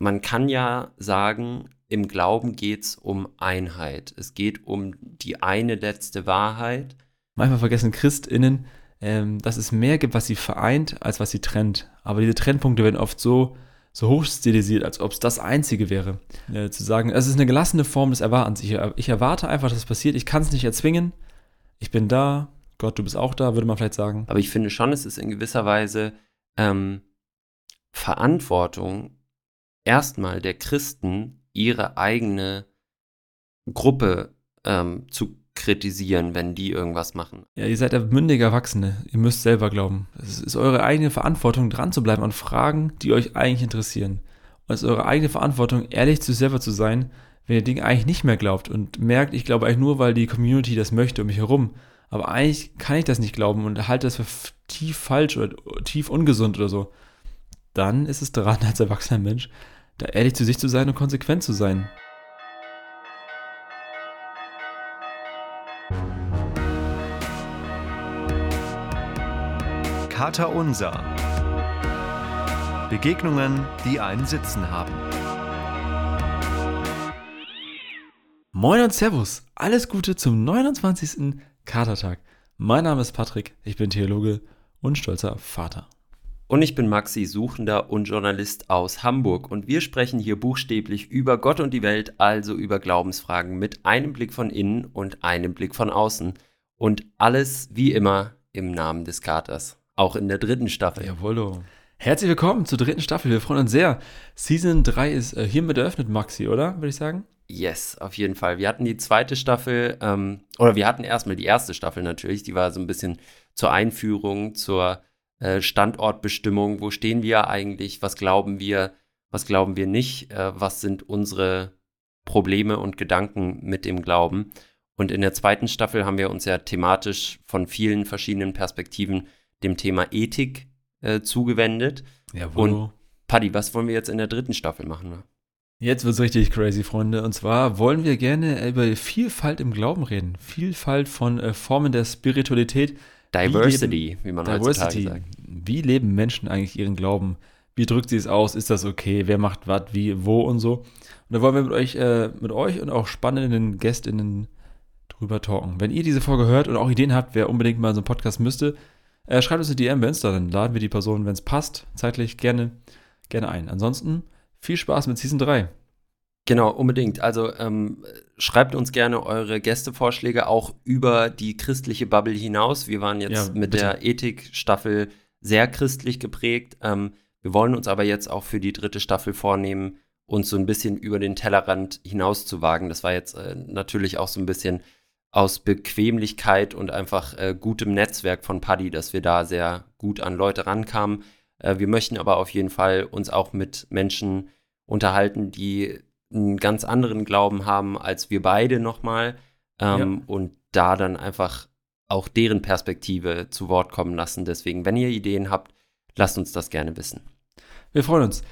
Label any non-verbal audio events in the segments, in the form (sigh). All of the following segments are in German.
man kann ja sagen, im Glauben geht es um Einheit. Es geht um die eine letzte Wahrheit. Manchmal vergessen ChristInnen, ähm, dass es mehr gibt, was sie vereint, als was sie trennt. Aber diese Trennpunkte werden oft so, so hoch stilisiert, als ob es das Einzige wäre. Äh, zu sagen, es ist eine gelassene Form des Erwartens. Ich, ich erwarte einfach, dass es passiert. Ich kann es nicht erzwingen. Ich bin da. Gott, du bist auch da, würde man vielleicht sagen. Aber ich finde schon, es ist in gewisser Weise ähm, Verantwortung erstmal der Christen, ihre eigene Gruppe ähm, zu kritisieren, wenn die irgendwas machen. Ja, ihr seid ja mündige Erwachsene. Ihr müsst selber glauben. Es ist eure eigene Verantwortung, dran zu bleiben an Fragen, die euch eigentlich interessieren. Und es ist eure eigene Verantwortung, ehrlich zu selber zu sein, wenn ihr Dinge eigentlich nicht mehr glaubt und merkt, ich glaube eigentlich nur, weil die Community das möchte um mich herum. Aber eigentlich kann ich das nicht glauben und halte das für tief falsch oder tief ungesund oder so. Dann ist es dran, (laughs) als erwachsener Mensch, da ehrlich zu sich zu sein und konsequent zu sein. Kater Unser. Begegnungen, die einen Sitzen haben. Moin und Servus, alles Gute zum 29. Katertag. Mein Name ist Patrick, ich bin Theologe und stolzer Vater. Und ich bin Maxi, Suchender und Journalist aus Hamburg. Und wir sprechen hier buchstäblich über Gott und die Welt, also über Glaubensfragen mit einem Blick von innen und einem Blick von außen. Und alles wie immer im Namen des Katers. Auch in der dritten Staffel. Jawollo. Herzlich willkommen zur dritten Staffel. Wir freuen uns sehr. Season 3 ist äh, hiermit eröffnet, Maxi, oder? Würde ich sagen. Yes, auf jeden Fall. Wir hatten die zweite Staffel, ähm, oder wir hatten erstmal die erste Staffel natürlich, die war so ein bisschen zur Einführung, zur äh, Standortbestimmung, wo stehen wir eigentlich, was glauben wir, was glauben wir nicht, äh, was sind unsere Probleme und Gedanken mit dem Glauben. Und in der zweiten Staffel haben wir uns ja thematisch von vielen verschiedenen Perspektiven dem Thema Ethik äh, zugewendet. Jawohl. Und Paddy, was wollen wir jetzt in der dritten Staffel machen? Ne? Jetzt wird's richtig crazy, Freunde. Und zwar wollen wir gerne über Vielfalt im Glauben reden. Vielfalt von äh, Formen der Spiritualität, Diversity, wie, leben, wie man Diversity. heutzutage sagt. Wie leben Menschen eigentlich ihren Glauben? Wie drückt sie es aus? Ist das okay? Wer macht was, wie, wo und so? Und da wollen wir mit euch, äh, mit euch und auch spannenden GästInnen drüber talken. Wenn ihr diese Folge hört und auch Ideen habt, wer unbedingt mal so einen Podcast müsste, äh, schreibt uns eine DM bei Insta, dann laden wir die Person, wenn es passt, zeitlich gerne, gerne ein. Ansonsten viel Spaß mit Season 3. Genau, unbedingt. Also ähm, schreibt uns gerne eure Gästevorschläge auch über die christliche Bubble hinaus. Wir waren jetzt Ja, mit bitte. der Ethik-Staffel sehr christlich geprägt. Ähm, wir wollen uns aber jetzt auch für die dritte Staffel vornehmen, uns so ein bisschen über den Tellerrand hinaus zu wagen. Das war jetzt äh, natürlich auch so ein bisschen aus Bequemlichkeit und einfach äh, gutem Netzwerk von Paddy, dass wir da sehr gut an Leute rankamen. Äh, wir möchten aber auf jeden Fall uns auch mit Menschen unterhalten, die einen ganz anderen Glauben haben als wir beide nochmal ähm, und da dann einfach auch deren Perspektive zu Wort kommen lassen. Deswegen, wenn ihr Ideen habt, lasst uns das gerne wissen. Wir freuen uns.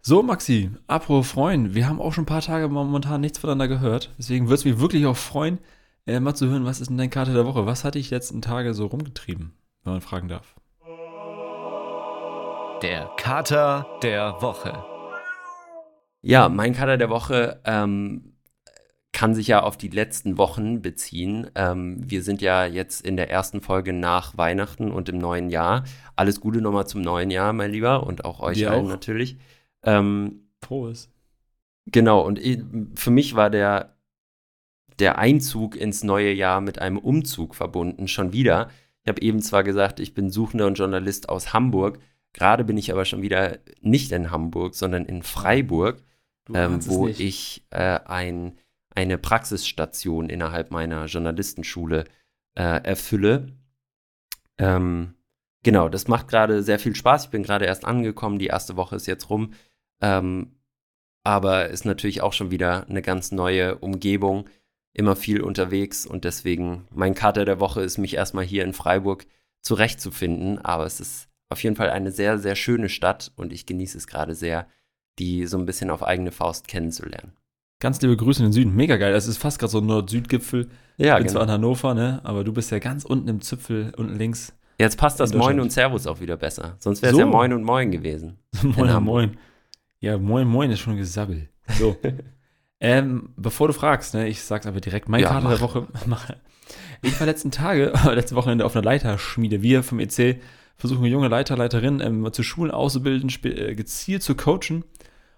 So, Maxi, apropos freuen, wir haben auch schon ein paar Tage momentan nichts voneinander gehört. Deswegen würde es mich wirklich auch freuen, äh, mal zu hören, was ist denn deine Karte der Woche? Was hat dich die letzten Tage so rumgetrieben, wenn man fragen darf? Der Kater der Woche. Ja, mein Kader der Woche ähm, kann sich ja auf die letzten Wochen beziehen. Ähm, wir sind ja jetzt in der ersten Folge nach Weihnachten und im neuen Jahr. Alles Gute nochmal zum neuen Jahr, mein Lieber, und auch euch Dir allen auch. natürlich. Ähm, Frohes. Genau, und für mich war der, der Einzug ins neue Jahr mit einem Umzug verbunden, schon wieder. Ich habe eben zwar gesagt, ich bin Suchender und Journalist aus Hamburg, gerade bin ich aber schon wieder nicht in Hamburg, sondern in Freiburg, ähm, wo ich äh, ein, eine Praxisstation innerhalb meiner Journalistenschule äh, erfülle. Ähm, genau, das macht gerade sehr viel Spaß. Ich bin gerade erst angekommen, die erste Woche ist jetzt rum. Ähm, aber ist natürlich auch schon wieder eine ganz neue Umgebung, immer viel unterwegs und deswegen mein Kater der Woche ist mich erstmal hier in Freiburg zurechtzufinden, aber es ist auf jeden Fall eine sehr, sehr schöne Stadt und ich genieße es gerade sehr, die so ein bisschen auf eigene Faust kennenzulernen. Ganz liebe Grüße in den Süden. Mega geil. Es ist fast gerade so ein Nord-Süd-Gipfel. Ja, ich bin zwar in genau. Hannover, ne? Aber du bist ja ganz unten im Zipfel, unten links. Jetzt passt das in Moin und Servus auch wieder besser. Sonst wäre es So. ja Moin und Moin gewesen. (laughs) moin, Hamburg. moin. Ja, moin, moin ist schon gesabbel. So. (laughs) ähm, bevor du fragst, ne, ich sag's aber direkt, mein Ja, Kater der. Woche. (laughs) Mach. Ich war letzten Tage, letzte Wochenende auf einer Leiterschmiede. Wir vom EC versuchen junge Leiter, Leiterinnen ähm, zu Schulen auszubilden, äh, gezielt zu coachen.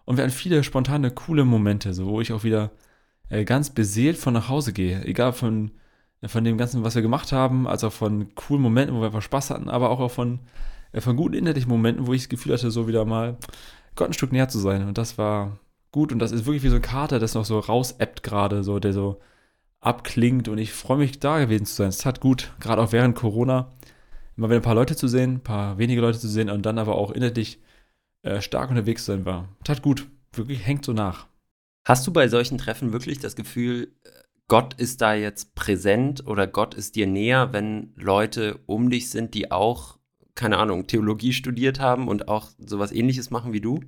Und wir hatten viele spontane, coole Momente, so, wo ich auch wieder äh, ganz beseelt von nach Hause gehe. Egal von, von dem Ganzen, was wir gemacht haben, als auch von coolen Momenten, wo wir einfach Spaß hatten, aber auch von, äh, von guten inhaltlichen Momenten, wo ich das Gefühl hatte, so wieder mal Gott ein Stück näher zu sein. Und das war gut. Und das ist wirklich wie so ein Kater, das noch so rausappt gerade, so, der so abklingt. Und ich freue mich, da gewesen zu sein. Es tat gut, gerade auch während Corona, immer wieder ein paar Leute zu sehen, ein paar wenige Leute zu sehen und dann aber auch inhaltlich äh, stark unterwegs sein war. Tat gut. Wirklich hängt so nach. Hast du bei solchen Treffen wirklich das Gefühl, äh, Gott ist da jetzt präsent oder Gott ist dir näher, wenn Leute um dich sind, die auch, keine Ahnung, Theologie studiert haben und auch sowas ähnliches machen wie du?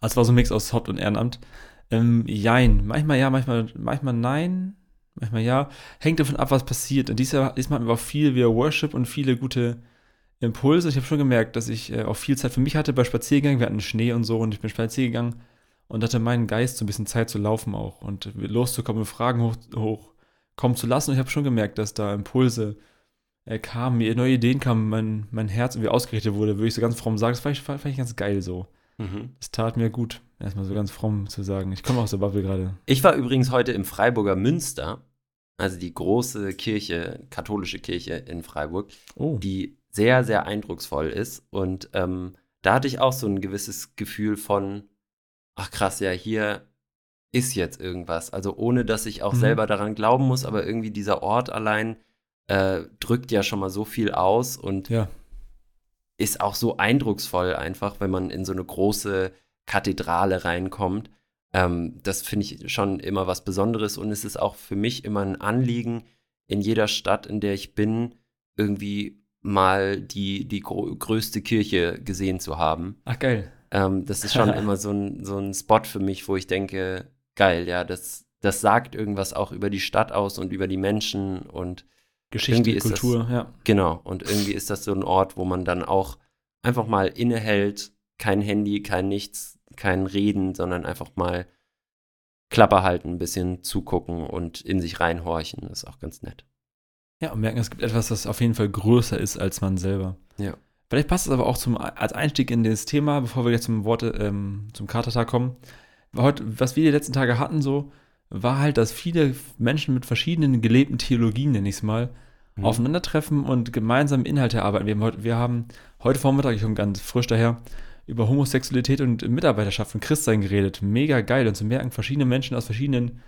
Also es war so ein Mix aus Haupt- und Ehrenamt. Ähm, jein. Manchmal ja, manchmal, manchmal nein. Manchmal ja. Hängt davon ab, was passiert. Und diesmal, diesmal hatten wir auch viel wieder Worship und viele gute Impulse. Ich habe schon gemerkt, dass ich äh, auch viel Zeit für mich hatte bei Spaziergängen. Wir hatten Schnee und so und ich bin spazieren gegangen und hatte meinen Geist so ein bisschen Zeit zu laufen auch und loszukommen und Fragen hoch, hochkommen zu lassen. Und ich habe schon gemerkt, dass da Impulse äh, kamen, mir neue Ideen kamen, mein, mein Herz irgendwie ausgerichtet wurde, würde ich so ganz fromm sagen. Das fand ich, fand ich ganz geil so. Es tat mir gut, erstmal so ganz fromm zu sagen. Ich komme aus der Bubble gerade. Ich war übrigens heute im Freiburger Münster, also die große Kirche, katholische Kirche in Freiburg, Oh, die sehr, sehr eindrucksvoll ist. Und ähm, da hatte ich auch so ein gewisses Gefühl von, ach krass, ja, hier ist jetzt irgendwas. Also ohne, dass ich auch Mhm. selber daran glauben muss, aber irgendwie dieser Ort allein äh, drückt ja schon mal so viel aus und ja. ist auch so eindrucksvoll einfach, wenn man in so eine große Kathedrale reinkommt. Ähm, das finde ich schon immer was Besonderes und es ist auch für mich immer ein Anliegen, in jeder Stadt, in der ich bin, irgendwie mal die, die größte Kirche gesehen zu haben. Ach, geil. Ähm, das ist schon (laughs) immer so ein, so ein Spot für mich, wo ich denke, geil, ja, das, das sagt irgendwas auch über die Stadt aus und über die Menschen und Geschichte, ist das- Kultur, ja. Genau, und irgendwie ist das so ein Ort, wo man dann auch einfach mal innehält, kein Handy, kein nichts, kein Reden, sondern einfach mal Klappe halten, ein bisschen zugucken und in sich reinhorchen. Das ist auch ganz nett. Ja, und merken, es gibt etwas, das auf jeden Fall größer ist als man selber. Ja. Vielleicht passt es aber auch zum, als Einstieg in das Thema, bevor wir jetzt zum Worte, ähm, zum Katertag kommen. Heute, was wir die letzten Tage hatten, so, war halt, dass viele Menschen mit verschiedenen gelebten Theologien, nenne ich es mal, Mhm. aufeinandertreffen und gemeinsam Inhalte erarbeiten. Wir haben, heute, wir haben heute Vormittag, ich komme ganz frisch daher, über Homosexualität und Mitarbeiterschaft und Christsein geredet. Mega geil. Und zu merken, verschiedene Menschen aus verschiedenen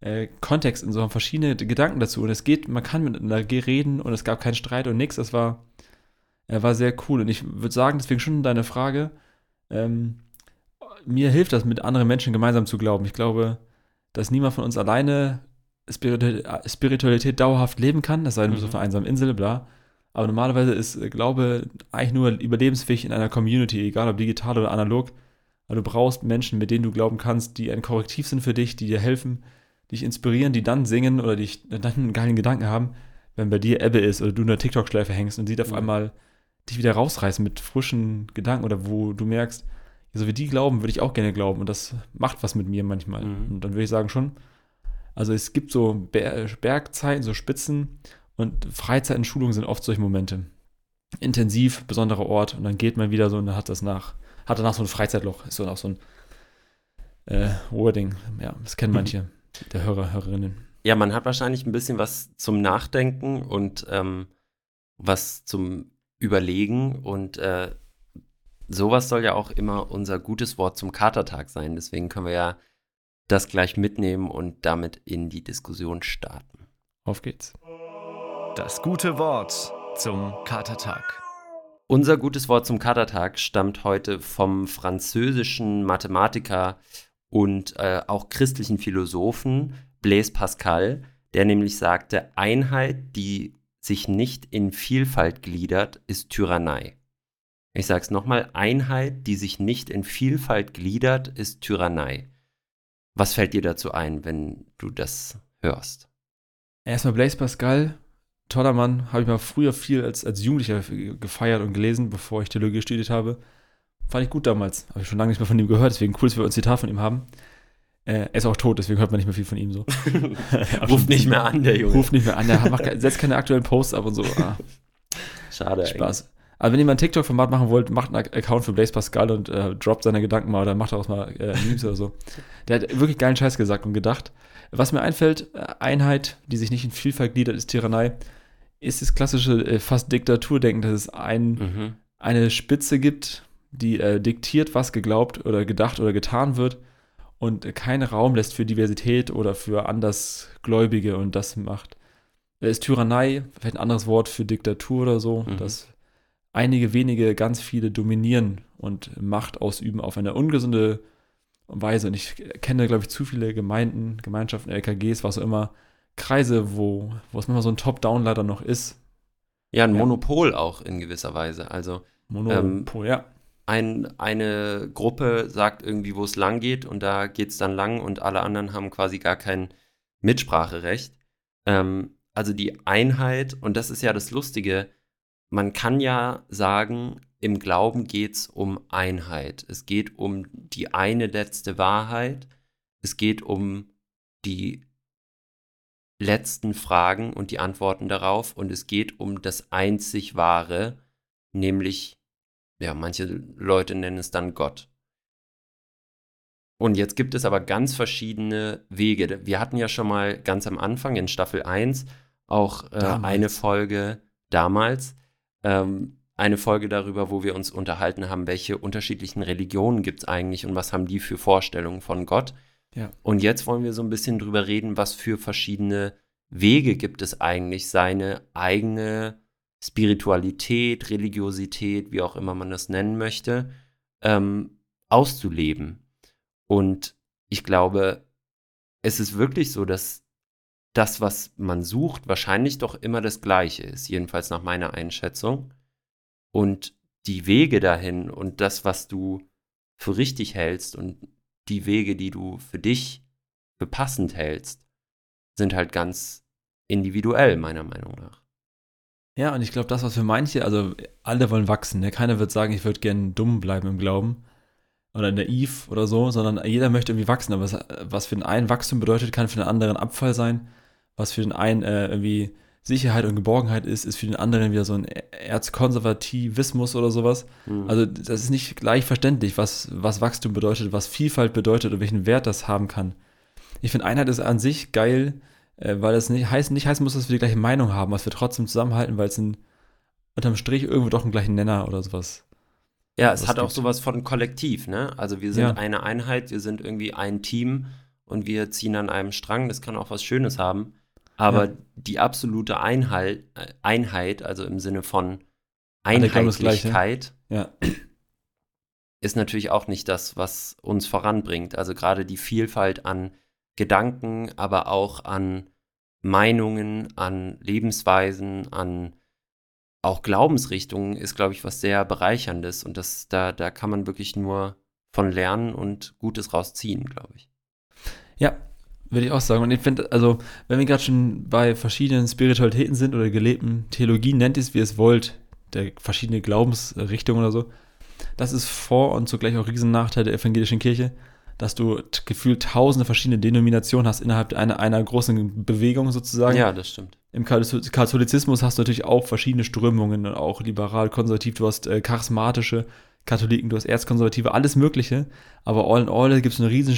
äh, Kontexten so haben verschiedene Gedanken dazu. Und es geht, man kann miteinander reden und es gab keinen Streit und nichts. Das war, äh, war sehr cool. Und ich würde sagen, deswegen schon deine Frage, ähm, mir hilft das, mit anderen Menschen gemeinsam zu glauben. Ich glaube, dass niemand von uns alleine Spiritu Spiritualität dauerhaft leben kann, das sei denn, Mhm. auf einer einsamen Insel, bla. Aber normalerweise ist äh, Glaube eigentlich nur überlebensfähig in einer Community, egal ob digital oder analog. Aber du brauchst Menschen, mit denen du glauben kannst, die ein Korrektiv sind für dich, die dir helfen, dich inspirieren, die dann singen oder dich dann einen geilen Gedanken haben, wenn bei dir Ebbe ist oder du in der TikTok-Schleife hängst und sie auf einmal dich wieder rausreißen mit frischen Gedanken oder wo du merkst, so wie die glauben, würde ich auch gerne glauben und das macht was mit mir manchmal. Mhm. Und dann würde ich sagen schon, also es gibt so Ber Bergzeiten, so Spitzen und Freizeiten, Schulungen sind oft solche Momente. Intensiv, besonderer Ort und dann geht man wieder so und dann hat das nach, hat danach so ein Freizeitloch, ist so auch so ein äh, Wording, ja, das kennen manche der Hörer, Hörerinnen. Ja, man hat wahrscheinlich ein bisschen was zum Nachdenken und ähm, was zum Überlegen und äh, sowas soll ja auch immer unser gutes Wort zum Katertag sein. Deswegen können wir ja das gleich mitnehmen und damit in die Diskussion starten. Auf geht's. Das gute Wort zum Katertag. Unser gutes Wort zum Katertag stammt heute vom französischen Mathematiker und äh, auch christlichen Philosophen Blaise Pascal, der nämlich sagte, Einheit, die sich nicht in Vielfalt gliedert, ist Tyrannei. Ich sage es nochmal, Einheit, die sich nicht in Vielfalt gliedert, ist Tyrannei. Was fällt dir dazu ein, wenn du das hörst? Erstmal Blaise Pascal, toller Mann, habe ich mal früher viel als, als Jugendlicher gefeiert und gelesen, bevor ich Theologie studiert habe. Fand ich gut damals. Habe ich schon lange nicht mehr von ihm gehört, deswegen cool, dass wir ein Zitat von ihm haben. Äh, er ist auch tot, deswegen hört man nicht mehr viel von ihm so. (laughs) (laughs) Ruft nicht mehr an, der Junge. Ruft nicht mehr an, der macht, setzt keine aktuellen Posts ab und so. Ah. Schade. Spaß. Also wenn ihr mal ein TikTok-Format machen wollt, macht einen Account für Blaze Pascal und äh, droppt seine Gedanken mal oder macht daraus mal äh, Memes oder so. Der hat wirklich geilen Scheiß gesagt und gedacht. Was mir einfällt, äh, Einheit, die sich nicht in Vielfalt gliedert, ist Tyrannei, ist das klassische äh, fast Diktaturdenken, dass es ein, Mhm. eine Spitze gibt, die äh, diktiert, was geglaubt oder gedacht oder getan wird und äh, keinen Raum lässt für Diversität oder für Andersgläubige und das macht. Äh, Ist Tyrannei vielleicht ein anderes Wort für Diktatur oder so, Mhm. dass einige wenige ganz viele dominieren und Macht ausüben auf eine ungesunde Weise. Und ich kenne, glaube ich, zu viele Gemeinden, Gemeinschaften, LKGs, was auch immer, Kreise, wo, wo es manchmal so ein Top-Down leider noch ist. Ja, ein Ja. Monopol auch in gewisser Weise. Also Monopol, ja. ein, eine Gruppe sagt irgendwie, wo es lang geht und da geht es dann lang und alle anderen haben quasi gar kein Mitspracherecht. Ähm, also die Einheit, und das ist ja das Lustige, man kann ja sagen, im Glauben geht es um Einheit. Es geht um die eine letzte Wahrheit. Es geht um die letzten Fragen und die Antworten darauf. Und es geht um das einzig Wahre, nämlich ja, manche Leute nennen es dann Gott. Und jetzt gibt es aber ganz verschiedene Wege. Wir hatten ja schon mal ganz am Anfang in Staffel 1 auch äh, eine Folge damals, ähm, eine Folge darüber, wo wir uns unterhalten haben, welche unterschiedlichen Religionen gibt es eigentlich und was haben die für Vorstellungen von Gott. Ja. Und jetzt wollen wir so ein bisschen drüber reden, was für verschiedene Wege gibt es eigentlich, seine eigene Spiritualität, Religiosität, wie auch immer man das nennen möchte, ähm, auszuleben. Und ich glaube, es ist wirklich so, dass das, was man sucht, wahrscheinlich doch immer das Gleiche ist, jedenfalls nach meiner Einschätzung. Und die Wege dahin und das, was du für richtig hältst und die Wege, die du für dich für passend hältst, sind halt ganz individuell, meiner Meinung nach. Ja, und ich glaube, das, was für manche, also alle wollen wachsen. Ne? Keiner wird sagen, ich würde gerne dumm bleiben im Glauben oder naiv oder so, sondern jeder möchte irgendwie wachsen. Aber was, was für den einen Wachstum bedeutet, kann für den anderen Abfall sein. Was für den einen äh, irgendwie Sicherheit und Geborgenheit ist, ist für den anderen wieder so ein Erzkonservativismus oder sowas. Hm. Also das ist nicht gleich verständlich, was, was Wachstum bedeutet, was Vielfalt bedeutet und welchen Wert das haben kann. Ich finde Einheit ist an sich geil, äh, weil es nicht, heißt, nicht heißen muss, dass wir die gleiche Meinung haben, was wir trotzdem zusammenhalten, weil es ein, unterm Strich irgendwo doch einen gleichen Nenner oder sowas. Ja, es hat auch gibt. sowas von Kollektiv, ne? Also wir sind Ja. eine Einheit, wir sind irgendwie ein Team und wir ziehen an einem Strang. Das kann auch was Schönes haben. Aber Ja. die absolute Einheit, äh, Einheit, also im Sinne von. Einheitlichkeit, Ja, (clears throat) ist natürlich auch nicht das, was uns voranbringt. Also gerade die Vielfalt an Gedanken, aber auch an Meinungen, an Lebensweisen, an auch Glaubensrichtungen ist, glaube ich, was sehr bereicherndes. Und das, da, da kann man wirklich nur von lernen und Gutes rausziehen, glaube ich. ja würde ich auch sagen. Und ich finde, also, wenn wir gerade schon bei verschiedenen Spiritualitäten sind oder gelebten Theologien, nennt es, wie ihr es wollt, der verschiedene Glaubensrichtungen oder so, das ist Vor- und zugleich auch Riesennachteil der evangelischen Kirche, dass du gefühlt tausende verschiedene Denominationen hast innerhalb einer, einer großen Bewegung sozusagen. Ja, das stimmt. Im Katholiz- Katholizismus hast du natürlich auch verschiedene Strömungen, und auch liberal, konservativ, du hast äh, charismatische Katholiken, du hast Erzkonservative, alles Mögliche. Aber all in all gibt es einen riesen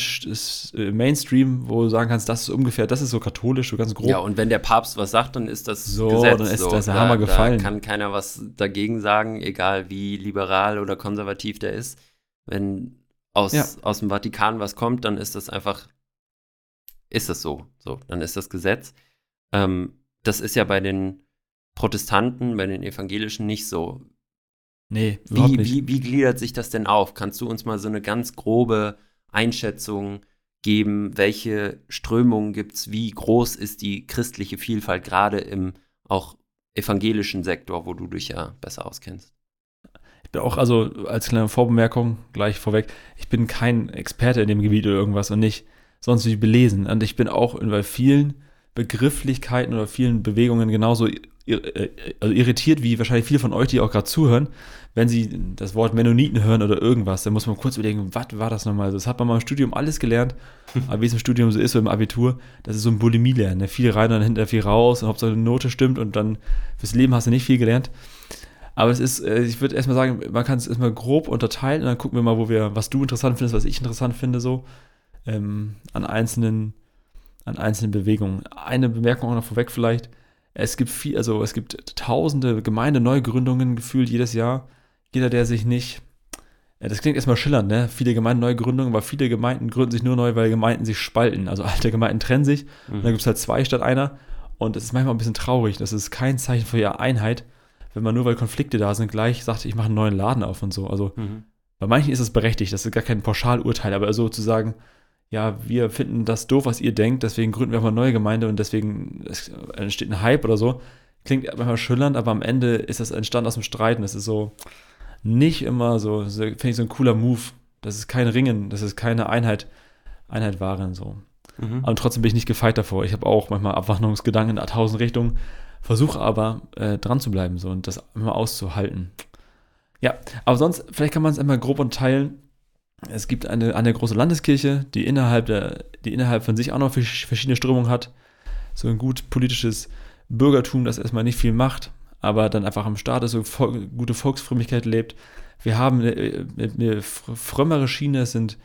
äh, Mainstream, wo du sagen kannst, das ist ungefähr, das ist so katholisch, so ganz grob. Ja, und wenn der Papst was sagt, dann ist das So, Gesetz. dann ist so. das der da, Hammer gefallen. Da kann keiner was dagegen sagen, egal wie liberal oder konservativ der ist. Wenn aus, Ja. aus dem Vatikan was kommt, dann ist das einfach, ist das so. So, dann ist das Gesetz. Ähm, das ist ja bei den Protestanten, bei den Evangelischen nicht so. Nee, Wie, nicht. wie, wie gliedert sich das denn auf? Kannst du uns mal so eine ganz grobe Einschätzung geben? Welche Strömungen gibt es? Wie groß ist die christliche Vielfalt gerade im auch evangelischen Sektor, wo du dich ja besser auskennst? Ich bin auch, also als kleine Vorbemerkung gleich vorweg, ich bin kein Experte in dem Gebiet oder irgendwas und nicht sonst wie belesen. Und ich bin auch in- bei vielen Begrifflichkeiten oder vielen Bewegungen genauso irritiert, wie wahrscheinlich viele von euch, die auch gerade zuhören, wenn sie das Wort Mennoniten hören oder irgendwas, dann muss man kurz überlegen, was war das nochmal? Das hat man mal im Studium alles gelernt, (laughs) aber wie es im Studium so ist, so im Abitur, das ist so ein Bulimie-Lernen. Ne? Viel rein und dann hinterher viel raus und Hauptsache eine Note stimmt und dann fürs Leben hast du nicht viel gelernt. Aber es ist, äh, ich würde erstmal sagen, man kann es erstmal grob unterteilen und dann gucken wir mal, wo wir, was du interessant findest, was ich interessant finde, so ähm, an einzelnen, an einzelnen Bewegungen. Eine Bemerkung auch noch vorweg vielleicht. Es gibt viel, also es gibt tausende Gemeindeneugründungen gefühlt jedes Jahr. Jeder, der sich nicht, das klingt erstmal schillernd, ne? Viele Gemeinden-Neugründungen, aber viele Gemeinden gründen sich nur neu, weil Gemeinden sich spalten. Also alte Gemeinden trennen sich mhm. und dann gibt es halt zwei statt einer. Und es ist manchmal ein bisschen traurig. Das ist kein Zeichen für ihre Einheit, wenn man nur weil Konflikte da sind, gleich sagt, ich mache einen neuen Laden auf und so. Also mhm. bei manchen ist es berechtigt, das ist gar kein Pauschalurteil, aber so zu sagen, ja, wir finden das doof, was ihr denkt, deswegen gründen wir auch mal eine neue Gemeinde und deswegen entsteht ein Hype oder so. Klingt manchmal schillernd, aber am Ende ist das entstanden aus dem Streiten. Das ist so nicht immer so, finde ich so ein cooler Move. Das ist kein Ringen, das ist keine Einheit, Einheit waren so. Mhm. Aber trotzdem bin ich nicht gefeit davor. Ich habe auch manchmal Abwandlungsgedanken in tausend Richtungen, versuche aber äh, dran zu bleiben so und das immer auszuhalten. Ja, aber sonst, vielleicht kann man es einmal grob unterteilen es gibt eine, eine große Landeskirche, die innerhalb, der, die innerhalb von sich auch noch verschiedene Strömungen hat. So ein gut politisches Bürgertum, das erstmal nicht viel macht, aber dann einfach am Staat ist, so gute Volksfrömmigkeit lebt. Wir haben eine, eine frömmere Schiene, es sind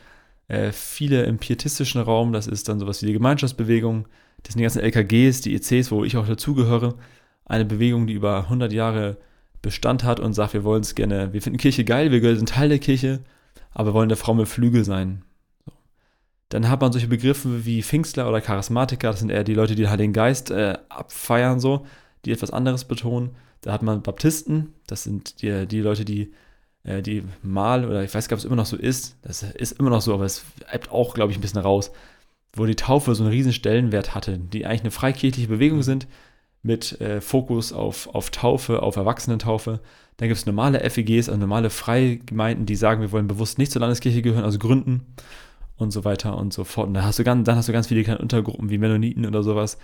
äh, viele im pietistischen Raum, das ist dann sowas wie die Gemeinschaftsbewegung, das sind die ganzen LKGs, die ECs, wo ich auch dazugehöre. Eine Bewegung, die über 100 Jahre Bestand hat und sagt, wir wollen es gerne, wir finden Kirche geil, wir sind Teil der Kirche, aber wollen der Frau mit Flügel sein. So. Dann hat man solche Begriffe wie Pfingstler oder Charismatiker, das sind eher die Leute, die halt den Geist äh, abfeiern, so, die etwas anderes betonen. Da hat man Baptisten, das sind die, die Leute, die äh, die mal, oder ich weiß gar nicht, ob es immer noch so ist, das ist immer noch so, aber es ebbt auch, glaube ich, ein bisschen raus, wo die Taufe so einen riesen Stellenwert hatte, die eigentlich eine freikirchliche Bewegung sind, mit äh, Fokus auf, auf Taufe, auf Erwachsenentaufe. Dann gibt es normale FEGs, also normale Freigemeinden, die sagen, wir wollen bewusst nicht zur Landeskirche gehören, also gründen und so weiter und so fort. Und dann hast du ganz, dann hast du ganz viele kleine Untergruppen wie Mennoniten oder sowas.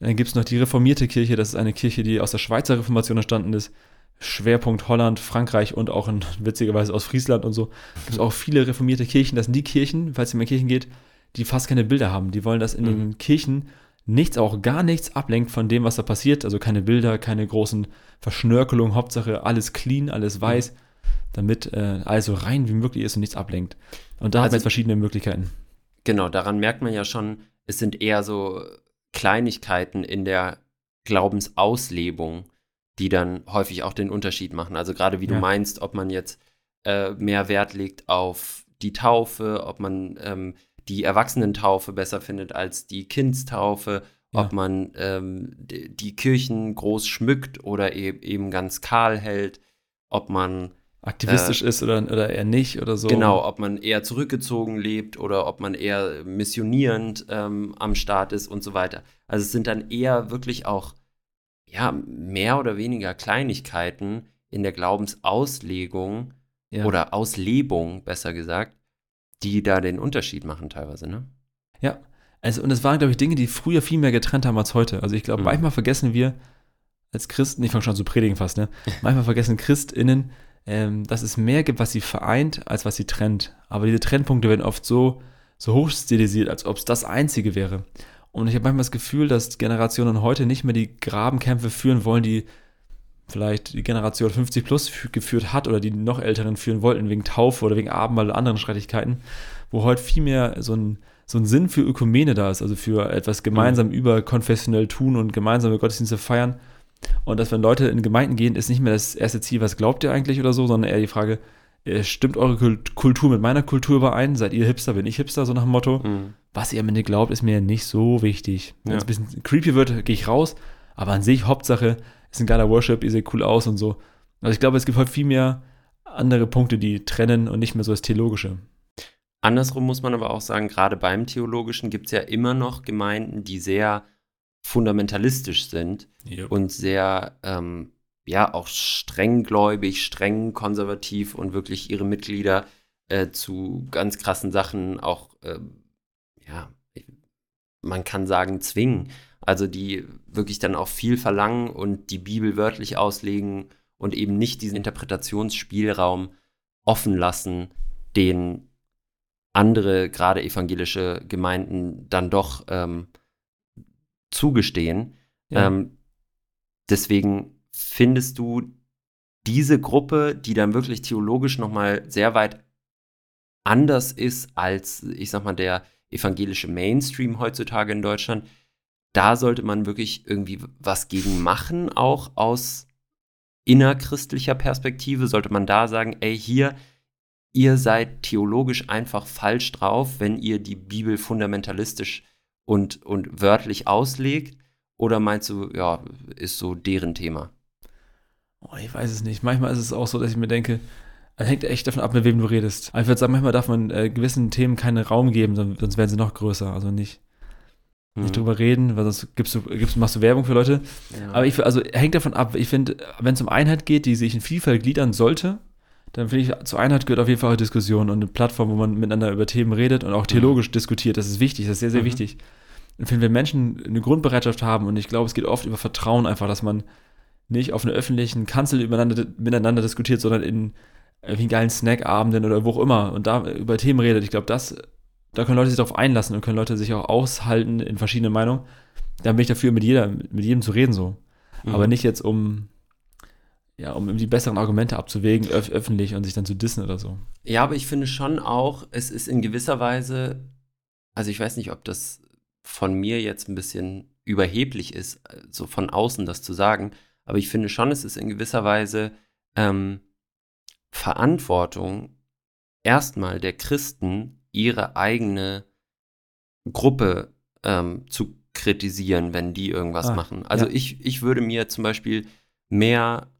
Dann gibt es noch die reformierte Kirche, das ist eine Kirche, die aus der Schweizer Reformation entstanden ist. Schwerpunkt Holland, Frankreich und auch in, (laughs) witzigerweise aus Friesland und so. Es gibt auch viele reformierte Kirchen. Das sind die Kirchen, falls ihr mal in Kirchen geht, die fast keine Bilder haben. Die wollen, dass in mhm. den Kirchen nichts, auch gar nichts ablenkt von dem, was da passiert. Also keine Bilder, keine großen Verschnörkelungen. Hauptsache alles clean, alles weiß, damit äh, alles so rein wie möglich ist und nichts ablenkt. Und da also, haben wir jetzt verschiedene Möglichkeiten. Genau, daran merkt man ja schon, es sind eher so Kleinigkeiten in der Glaubensauslebung, die dann häufig auch den Unterschied machen. Also gerade wie ja. du meinst, ob man jetzt äh, mehr Wert legt auf die Taufe, ob man ähm, die Erwachsenentaufe besser findet als die Kindstaufe, ja. ob man ähm, die Kirchen groß schmückt oder e eben ganz kahl hält, ob man aktivistisch äh, ist oder, oder eher nicht oder so. Genau, ob man eher zurückgezogen lebt oder ob man eher missionierend ähm, am Start ist und so weiter. Also es sind dann eher wirklich auch ja mehr oder weniger Kleinigkeiten in der Glaubensauslegung ja. oder Auslebung besser gesagt, die da den Unterschied machen teilweise, ne? Ja, also und es waren, glaube ich, Dinge, die früher viel mehr getrennt haben als heute. Also ich glaube, mhm. manchmal vergessen wir als Christen, ich fange schon an zu predigen fast, ne? (laughs) manchmal vergessen ChristInnen, ähm, dass es mehr gibt, was sie vereint, als was sie trennt. Aber diese Trennpunkte werden oft so, so hoch stilisiert, als ob es das Einzige wäre. Und ich habe manchmal das Gefühl, dass Generationen heute nicht mehr die Grabenkämpfe führen wollen, die vielleicht die Generation 50 plus geführt hat oder die noch älteren führen wollten, wegen Taufe oder wegen Abendmahl oder anderen Streitigkeiten, wo heute viel mehr so ein, so ein Sinn für Ökumene da ist, also für etwas gemeinsam mhm. überkonfessionell tun und gemeinsame Gottesdienste feiern. Und dass, wenn Leute in Gemeinden gehen, ist nicht mehr das erste Ziel, was glaubt ihr eigentlich oder so, sondern eher die Frage, äh, stimmt eure Kultur mit meiner Kultur überein? Seid ihr Hipster, bin ich Hipster, so nach dem Motto. Mhm. Was ihr am Ende glaubt, ist mir nicht so wichtig. Wenn ja. es ein bisschen creepy wird, gehe ich raus. Aber an sich, Hauptsache, ist ein geiler Worship, ihr seht cool aus und so. Also ich glaube, es gibt halt viel mehr andere Punkte, die trennen und nicht mehr so das Theologische. Andersrum muss man aber auch sagen, gerade beim Theologischen gibt es ja immer noch Gemeinden, die sehr fundamentalistisch sind yep. und sehr, ähm, ja, auch strenggläubig, streng konservativ und wirklich ihre Mitglieder äh, zu ganz krassen Sachen auch, äh, ja, man kann sagen, zwingen. Also die wirklich dann auch viel verlangen und die Bibel wörtlich auslegen und eben nicht diesen Interpretationsspielraum offen lassen, den andere, gerade evangelische Gemeinden dann doch ähm, zugestehen. Ja. Ähm, deswegen findest du diese Gruppe, die dann wirklich theologisch nochmal sehr weit anders ist als, ich sag mal, der evangelische Mainstream heutzutage in Deutschland, da sollte man wirklich irgendwie was gegen machen, auch aus innerchristlicher Perspektive, sollte man da sagen, ey, hier, ihr seid theologisch einfach falsch drauf, wenn ihr die Bibel fundamentalistisch und, und wörtlich auslegt? Oder meinst du, ja, ist so deren Thema? Oh, ich weiß es nicht. Manchmal ist es auch so, dass ich mir denke, es hängt echt davon ab, mit wem du redest. Aber ich würde sagen, manchmal darf man äh, gewissen Themen keinen Raum geben, sonst werden sie noch größer. Also nicht, mhm. nicht drüber reden, weil sonst gibst du, gibst, machst du Werbung für Leute. Ja. Aber ich, also hängt davon ab. Ich finde, wenn es um Einheit geht, die sich in Vielfalt gliedern sollte, dann finde ich, zur Einheit gehört auf jeden Fall auch Diskussion und eine Plattform, wo man miteinander über Themen redet und auch mhm. theologisch mhm. diskutiert. Das ist wichtig, das ist sehr, sehr mhm. wichtig. Und wenn wir Menschen eine Grundbereitschaft haben, und ich glaube, es geht oft über Vertrauen einfach, dass man nicht auf einer öffentlichen Kanzel miteinander, miteinander diskutiert, sondern in irgendwie geilen Snackabenden oder wo auch immer und da über Themen redet. Ich glaube, das, da können Leute sich darauf einlassen und können Leute sich auch aushalten in verschiedenen Meinungen. Da bin ich dafür, mit, jeder, mit jedem zu reden so. Mhm. Aber nicht jetzt um, ja, um die besseren Argumente abzuwägen, öf öffentlich und sich dann zu dissen oder so. Ja, aber ich finde schon auch, es ist in gewisser Weise, also ich weiß nicht, ob das von mir jetzt ein bisschen überheblich ist, so von außen das zu sagen, aber ich finde schon, es ist in gewisser Weise ähm, Verantwortung erstmal der Christen, ihre eigene Gruppe ähm, zu kritisieren, wenn die irgendwas ah, machen. Also ja. ich, ich würde mir zum Beispiel mehr,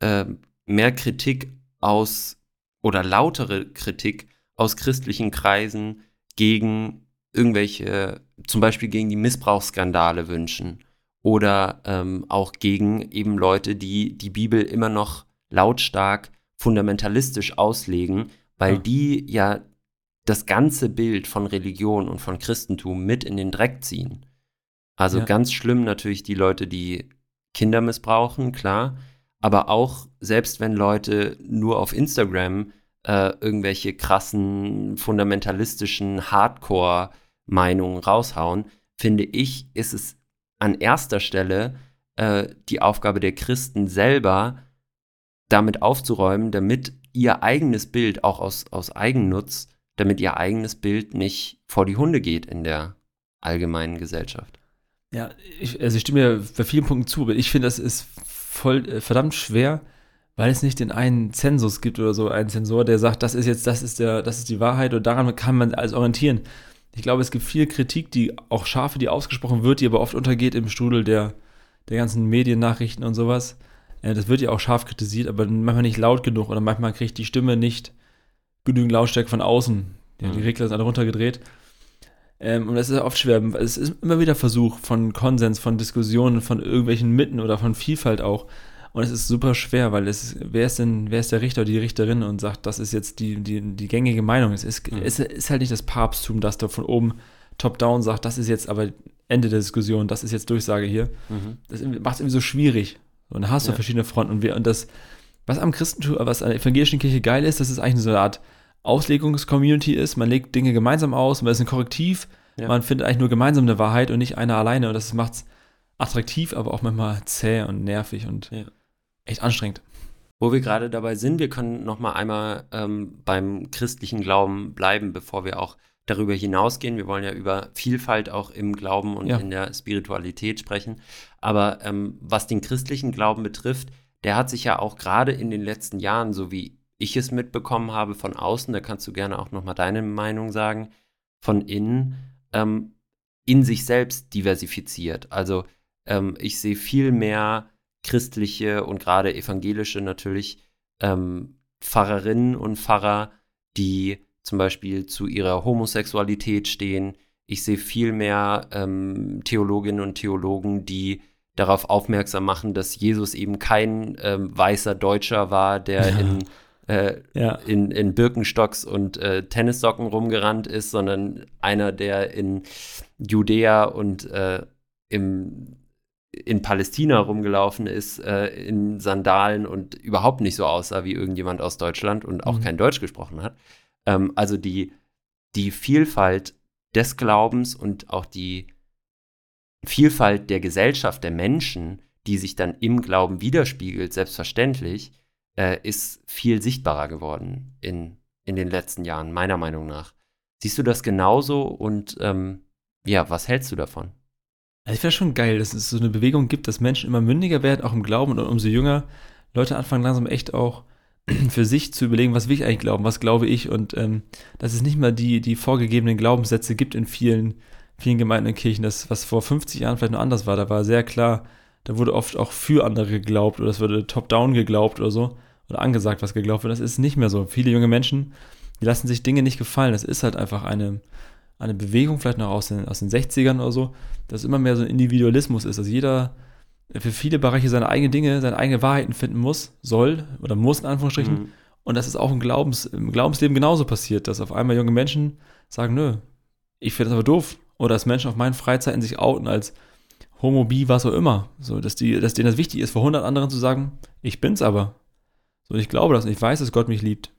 äh, mehr Kritik aus oder lautere Kritik aus christlichen Kreisen gegen irgendwelche, zum Beispiel gegen die Missbrauchsskandale wünschen oder ähm, auch gegen eben Leute, die die Bibel immer noch lautstark fundamentalistisch auslegen, weil ja. die ja das ganze Bild von Religion und von Christentum mit in den Dreck ziehen. Also ja. ganz schlimm natürlich die Leute, die Kinder missbrauchen, klar, aber auch selbst wenn Leute nur auf Instagram äh, irgendwelche krassen fundamentalistischen Hardcore-Meinungen raushauen, finde ich, ist es an erster Stelle äh, die Aufgabe der Christen selber, damit aufzuräumen, damit ihr eigenes Bild auch aus, aus Eigennutz, damit ihr eigenes Bild nicht vor die Hunde geht in der allgemeinen Gesellschaft. Ja, ich, also ich stimme mir bei vielen Punkten zu, aber ich finde, das ist voll äh, verdammt schwer, weil es nicht den einen Zensus gibt oder so, einen Zensor, der sagt, das ist jetzt, das ist der, das ist die Wahrheit und daran kann man alles orientieren. Ich glaube, es gibt viel Kritik, die auch scharfe, die ausgesprochen wird, die aber oft untergeht im Strudel der, der ganzen Mediennachrichten und sowas. Das wird ja auch scharf kritisiert, aber manchmal nicht laut genug oder manchmal kriegt die Stimme nicht genügend Lautstärke von außen. Ja, die mhm. Regler sind alle runtergedreht. Ähm, und das ist oft schwer. Es ist immer wieder Versuch von Konsens, von Diskussionen, von irgendwelchen Mitten oder von Vielfalt auch. Und es ist super schwer, weil es, wer ist denn, wer ist der Richter oder die Richterin und sagt, das ist jetzt die, die, die gängige Meinung. Es ist, mhm. es ist halt nicht das Papsttum, das da von oben top-down sagt, das ist jetzt aber Ende der Diskussion, das ist jetzt Durchsage hier. Mhm. Das macht es irgendwie so schwierig. Und da hast du ja. verschiedene Fronten. Und, wir, und das, was am Christentum, was an der evangelischen Kirche geil ist, dass es eigentlich so eine Art Auslegungs-Community ist. Man legt Dinge gemeinsam aus, man ist ein Korrektiv. Ja. Man findet eigentlich nur gemeinsam eine Wahrheit und nicht einer alleine. Und das macht es attraktiv, aber auch manchmal zäh und nervig und ja. echt anstrengend. Wo wir gerade dabei sind, wir können noch mal einmal ähm, beim christlichen Glauben bleiben, bevor wir auch darüber hinausgehen. Wir wollen ja über Vielfalt auch im Glauben und ja. in der Spiritualität sprechen. Aber ähm, was den christlichen Glauben betrifft, der hat sich ja auch gerade in den letzten Jahren, so wie ich es mitbekommen habe von außen, da kannst du gerne auch nochmal deine Meinung sagen, von innen, ähm, in sich selbst diversifiziert. Also ähm, ich sehe viel mehr christliche und gerade evangelische natürlich ähm, Pfarrerinnen und Pfarrer, die zum Beispiel zu ihrer Homosexualität stehen. Ich sehe viel mehr ähm, Theologinnen und Theologen, die darauf aufmerksam machen, dass Jesus eben kein ähm, weißer Deutscher war, der ja. in, äh, ja. in, in Birkenstocks und äh, Tennissocken rumgerannt ist, sondern einer, der in Judäa und äh, im, in Palästina rumgelaufen ist, äh, in Sandalen und überhaupt nicht so aussah wie irgendjemand aus Deutschland und auch mhm. kein Deutsch gesprochen hat. Ähm, also die, die Vielfalt des Glaubens und auch die Vielfalt der Gesellschaft, der Menschen, die sich dann im Glauben widerspiegelt, selbstverständlich, äh, ist viel sichtbarer geworden in, in den letzten Jahren, meiner Meinung nach. Siehst du das genauso und ähm, ja, was hältst du davon? Also ich finde schon geil, dass es so eine Bewegung gibt, dass Menschen immer mündiger werden, auch im Glauben und umso jünger Leute anfangen langsam echt auch (clears throat) für sich zu überlegen, was will ich eigentlich glauben, was glaube ich und ähm, dass es nicht mal die, die vorgegebenen Glaubenssätze gibt in vielen, vielen Gemeinden und Kirchen, das, was vor 50 Jahren vielleicht noch anders war, da war sehr klar, da wurde oft auch für andere geglaubt oder es wurde top-down geglaubt oder so oder angesagt, was geglaubt wird. Das ist nicht mehr so. Viele junge Menschen, die lassen sich Dinge nicht gefallen. Das ist halt einfach eine, eine Bewegung, vielleicht noch aus den, aus den 60ern oder so, dass immer mehr so ein Individualismus ist, dass jeder für viele Bereiche seine eigenen Dinge, seine eigenen Wahrheiten finden muss, soll oder muss in Anführungsstrichen. Mhm. Und dass es auch im, Glaubens, im Glaubensleben genauso passiert, dass auf einmal junge Menschen sagen, nö, ich finde das aber doof. Oder dass Menschen auf meinen Freizeiten sich outen als Homo, Bi, was auch immer. So, dass, die, dass denen das wichtig ist, vor 100 anderen zu sagen, ich bin's aber. So, ich glaube das und ich weiß, dass Gott mich liebt.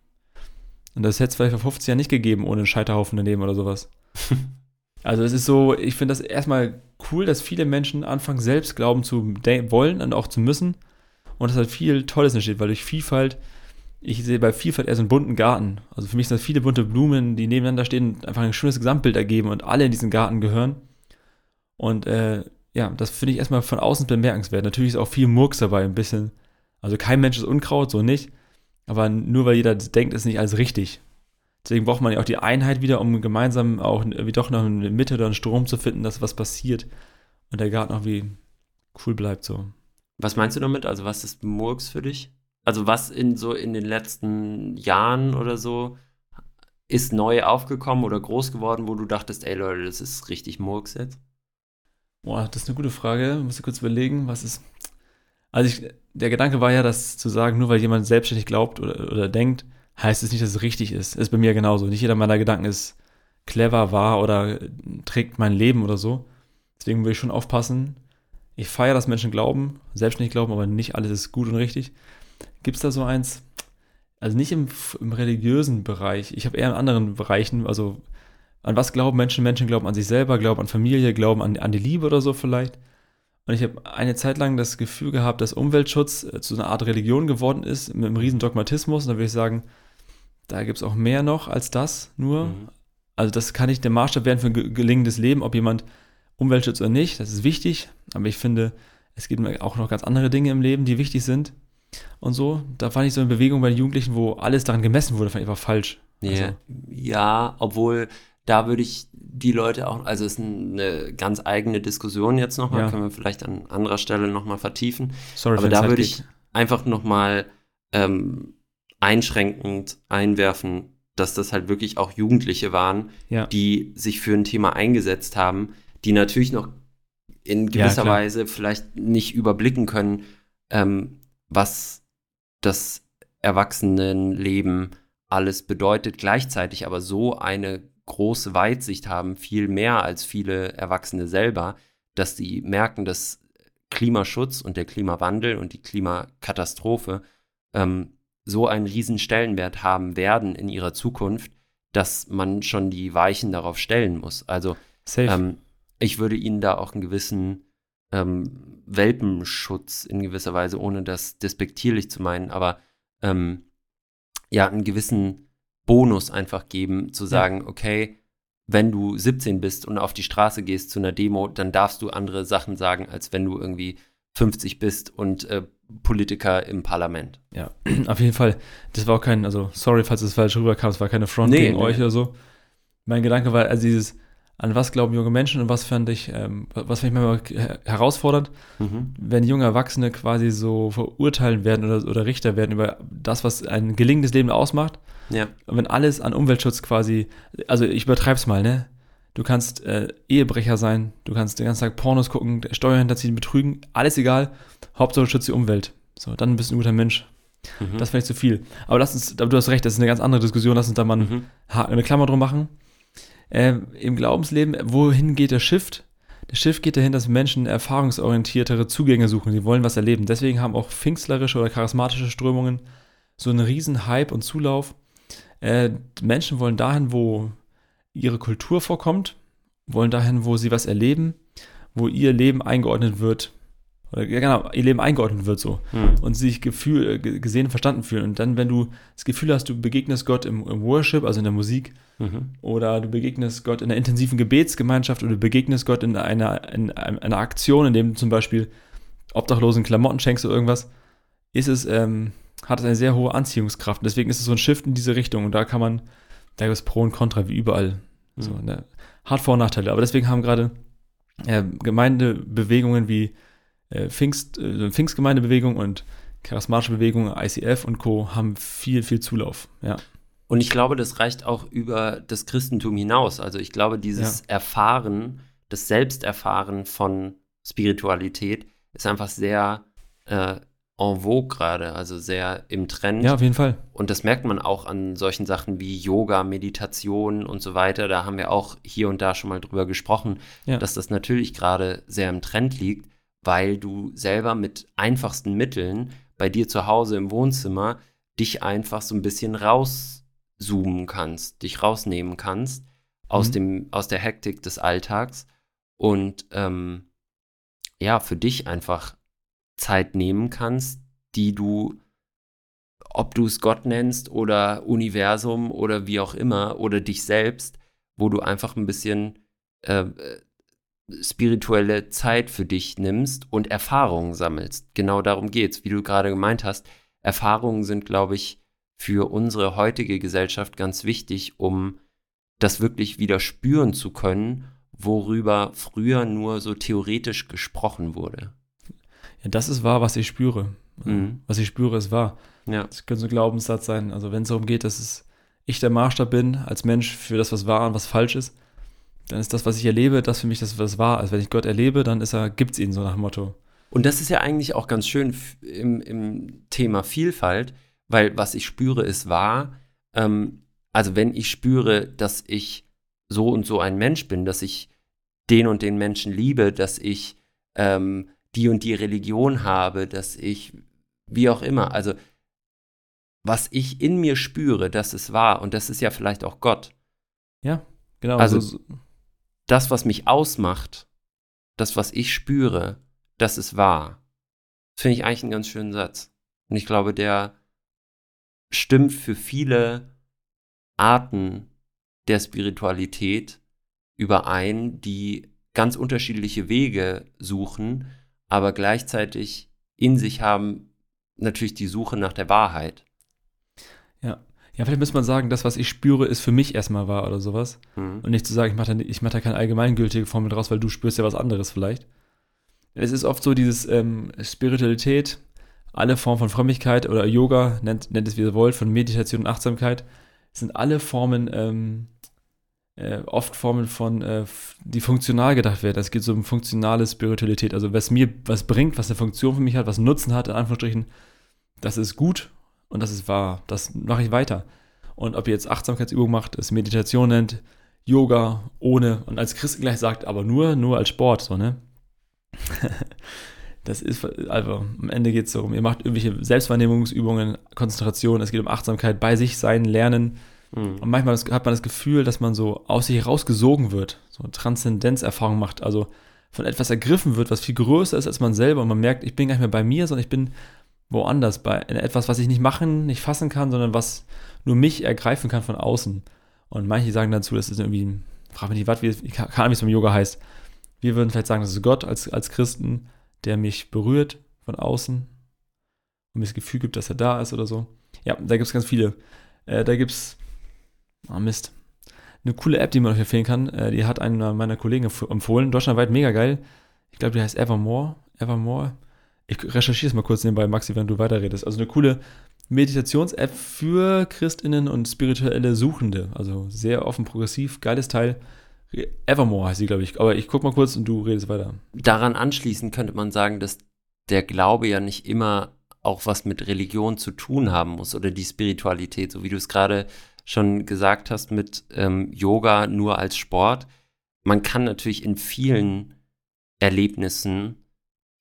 Und das hätte es vielleicht vor 50 Jahren nicht gegeben, ohne einen Scheiterhaufen daneben oder sowas. (laughs) also es ist so, ich finde das erstmal cool, dass viele Menschen anfangen, selbst glauben zu wollen und auch zu müssen. Und dass halt viel Tolles entsteht, weil durch Vielfalt, ich sehe bei Vielfalt eher so einen bunten Garten. Also für mich sind das viele bunte Blumen, die nebeneinander stehen und einfach ein schönes Gesamtbild ergeben und alle in diesen Garten gehören. Und äh, ja, das finde ich erstmal von außen bemerkenswert. Natürlich ist auch viel Murks dabei, ein bisschen. Also kein Mensch ist Unkraut, so nicht. Aber nur weil jeder denkt, ist nicht alles richtig. Deswegen braucht man ja auch die Einheit wieder, um gemeinsam auch wie doch noch eine Mitte oder einen Strom zu finden, dass was passiert und der Garten auch wie cool bleibt so. Was meinst du damit? Also was ist Murks für dich? Also was in so in den letzten Jahren oder so ist neu aufgekommen oder groß geworden, wo du dachtest, ey Leute, das ist richtig Murks jetzt? Boah, das ist eine gute Frage. Muss ich kurz überlegen, was ist. Also ich, der Gedanke war ja, dass zu sagen, nur weil jemand selbstständig glaubt oder, oder denkt, heißt es nicht, dass es richtig ist. Ist bei mir genauso. Nicht jeder meiner Gedanken ist clever, wahr oder trägt mein Leben oder so. Deswegen will ich schon aufpassen. Ich feiere, dass Menschen glauben, selbstständig glauben, aber nicht alles ist gut und richtig. Gibt es da so eins? Also nicht im, im religiösen Bereich. Ich habe eher in anderen Bereichen, also an was glauben Menschen? Menschen glauben an sich selber, glauben an Familie, glauben an, an die Liebe oder so vielleicht. Und ich habe eine Zeit lang das Gefühl gehabt, dass Umweltschutz äh, zu einer Art Religion geworden ist, mit einem riesen Dogmatismus. Und da würde ich sagen, da gibt es auch mehr noch als das nur. Mhm. Also das kann nicht der Maßstab werden für ein gelingendes Leben, ob jemand Umweltschutz oder nicht. Das ist wichtig. Aber ich finde, es gibt auch noch ganz andere Dinge im Leben, die wichtig sind. Und so, da fand ich so eine Bewegung bei den Jugendlichen, wo alles daran gemessen wurde, fand ich einfach falsch. Yeah. Also, ja, obwohl da würde ich die Leute auch, also es ist eine ganz eigene Diskussion jetzt nochmal, ja. können wir vielleicht an anderer Stelle nochmal vertiefen. Sorry, Aber da würde ich einfach nochmal ähm, einschränkend einwerfen, dass das halt wirklich auch Jugendliche waren, ja. die sich für ein Thema eingesetzt haben, die natürlich noch in gewisser ja, Weise vielleicht nicht überblicken können, ähm, was das Erwachsenenleben alles bedeutet, gleichzeitig aber so eine große Weitsicht haben, viel mehr als viele Erwachsene selber, dass sie merken, dass Klimaschutz und der Klimawandel und die Klimakatastrophe ähm, so einen riesen Stellenwert haben werden in ihrer Zukunft, dass man schon die Weichen darauf stellen muss. Also ähm, ich würde ihnen da auch einen gewissen ähm, Welpenschutz in gewisser Weise, ohne das despektierlich zu meinen, aber ähm, ja, einen gewissen Bonus einfach geben, zu sagen, ja. okay, wenn du 17 bist und auf die Straße gehst zu einer Demo, dann darfst du andere Sachen sagen, als wenn du irgendwie 50 bist und äh, Politiker im Parlament. Ja, (clears throat) auf jeden Fall. Das war auch kein, also sorry, falls es falsch rüberkam, es war keine Front nee, gegen nee. euch oder so. Mein Gedanke war, also dieses, an was glauben junge Menschen und was fand ich, ähm, was fand ich manchmal herausfordernd, mhm. wenn junge Erwachsene quasi so verurteilen werden oder, oder Richter werden über das, was ein gelingendes Leben ausmacht ja. Und wenn alles an Umweltschutz quasi, also ich übertreib's mal, ne? Du kannst äh, Ehebrecher sein, du kannst den ganzen Tag Pornos gucken, Steuern hinterziehen, betrügen, alles egal. Hauptsache schützt die Umwelt. So, dann bist du ein guter Mensch. Mhm. Das wäre nicht zu viel. Aber lass uns, du hast recht, das ist eine ganz andere Diskussion, lass uns da mal mhm. eine Klammer drum machen. Äh, Im Glaubensleben, wohin geht der Shift? Das Schiff geht dahin, dass Menschen erfahrungsorientiertere Zugänge suchen. Sie wollen was erleben. Deswegen haben auch pfingstlerische oder charismatische Strömungen so einen riesen Hype und Zulauf. Äh, Menschen wollen dahin, wo ihre Kultur vorkommt, wollen dahin, wo sie was erleben, wo ihr Leben eingeordnet wird oder ja, genau, ihr Leben eingeordnet wird so hm. und sie sich gefühl, äh, gesehen, verstanden fühlen. Und dann, wenn du das Gefühl hast, du begegnest Gott im, im Worship, also in der Musik, mhm. oder du begegnest Gott in einer intensiven Gebetsgemeinschaft oder du begegnest Gott in einer, in einer Aktion, in dem du zum Beispiel Obdachlosen Klamotten schenkst oder irgendwas, ist es, ähm, hat es eine sehr hohe Anziehungskraft. Und deswegen ist es so ein Shift in diese Richtung. Und da kann man, da gibt es Pro und Contra, wie überall. Mhm. So, ne? Hat Vor- und Nachteile. Aber deswegen haben gerade äh, Gemeindebewegungen wie äh, Pfingst, äh, Pfingstgemeindebewegung und charismatische Bewegung, ICF und Co. haben viel, viel Zulauf, ja. Und ich glaube, das reicht auch über das Christentum hinaus. Also ich glaube, dieses ja. Erfahren, das Selbsterfahren von Spiritualität ist einfach sehr äh, en vogue gerade, also sehr im Trend. Ja, auf jeden Fall. Und das merkt man auch an solchen Sachen wie Yoga, Meditation und so weiter. Da haben wir auch hier und da schon mal drüber gesprochen, ja. dass das natürlich gerade sehr im Trend liegt weil du selber mit einfachsten Mitteln bei dir zu Hause im Wohnzimmer dich einfach so ein bisschen rauszoomen kannst, dich rausnehmen kannst aus, mhm. dem, aus der Hektik des Alltags und ähm, ja, für dich einfach Zeit nehmen kannst, die du, ob du es Gott nennst oder Universum oder wie auch immer, oder dich selbst, wo du einfach ein bisschen äh, spirituelle Zeit für dich nimmst und Erfahrungen sammelst. Genau darum geht's, wie du gerade gemeint hast. Erfahrungen sind, glaube ich, für unsere heutige Gesellschaft ganz wichtig, um das wirklich wieder spüren zu können, worüber früher nur so theoretisch gesprochen wurde. Ja, das ist wahr, was ich spüre. Mhm. Was ich spüre, ist wahr. Ja. Das könnte so ein Glaubenssatz sein. Also wenn es darum geht, dass es ich der Maßstab bin als Mensch für das, was wahr und was falsch ist, dann ist das, was ich erlebe, das für mich das, was wahr ist. Wenn ich Gott erlebe, dann ist er, gibt's ihn so nach dem Motto. Und das ist ja eigentlich auch ganz schön im, im Thema Vielfalt, weil was ich spüre, ist wahr. Ähm, also wenn ich spüre, dass ich so und so ein Mensch bin, dass ich den und den Menschen liebe, dass ich ähm, die und die Religion habe, dass ich, wie auch immer, also was ich in mir spüre, das ist wahr und das ist ja vielleicht auch Gott. Ja, genau. Also, so, das, was mich ausmacht, das, was ich spüre, das ist wahr. Finde ich eigentlich einen ganz schönen Satz. Und ich glaube, der stimmt für viele Arten der Spiritualität überein, die ganz unterschiedliche Wege suchen, aber gleichzeitig in sich haben natürlich die Suche nach der Wahrheit. Ja, vielleicht müsste man sagen, das, was ich spüre, ist für mich erstmal wahr oder sowas. Mhm. Und nicht zu sagen, ich mache da, ich mach da keine allgemeingültige Formel draus, weil du spürst ja was anderes vielleicht. Es ist oft so dieses ähm, Spiritualität, alle Formen von Frömmigkeit oder Yoga, nennt, nennt es wie ihr wollt, von Meditation und Achtsamkeit, sind alle Formen, ähm, äh, oft Formen von, äh, die funktional gedacht werden. Es geht so um funktionale Spiritualität. Also was mir was bringt, was eine Funktion für mich hat, was Nutzen hat, in Anführungsstrichen, das ist gut und das ist wahr. Das mache ich weiter. Und ob ihr jetzt Achtsamkeitsübung macht, es Meditation nennt, Yoga ohne und als Christ gleich sagt, aber nur, nur als Sport, so, ne? (laughs) das ist, also am Ende geht es darum, ihr macht irgendwelche Selbstwahrnehmungsübungen, Konzentration, es geht um Achtsamkeit, bei sich sein, lernen. Mhm. Und manchmal hat man das Gefühl, dass man so aus sich herausgesogen wird, so eine Transzendenzerfahrung macht, also von etwas ergriffen wird, was viel größer ist als man selber und man merkt, ich bin gar nicht mehr bei mir, sondern ich bin woanders, bei etwas, was ich nicht machen, nicht fassen kann, sondern was nur mich ergreifen kann von außen. Und manche sagen dazu, das ist irgendwie, frage mich nicht, was, wie, keine Ahnung, wie es beim Yoga heißt. Wir würden vielleicht sagen, das ist Gott als, als Christen, der mich berührt von außen und mir das Gefühl gibt, dass er da ist oder so. Ja, da gibt es ganz viele. Äh, da gibt es, oh Mist, eine coole App, die man euch empfehlen kann. Äh, die hat einer meiner Kollegen empfohlen, deutschlandweit mega geil. Ich glaube, die heißt Evermore. Evermore. Ich recherchiere es mal kurz nebenbei, Maxi, wenn du weiterredest. Also eine coole Meditations-App für Christinnen und spirituelle Suchende. Also sehr offen, progressiv, geiles Teil. Evermore heißt sie, glaube ich. Aber ich guck mal kurz und du redest weiter. Daran anschließend könnte man sagen, dass der Glaube ja nicht immer auch was mit Religion zu tun haben muss oder die Spiritualität, so wie du es gerade schon gesagt hast mit ähm, Yoga nur als Sport. Man kann natürlich in vielen Erlebnissen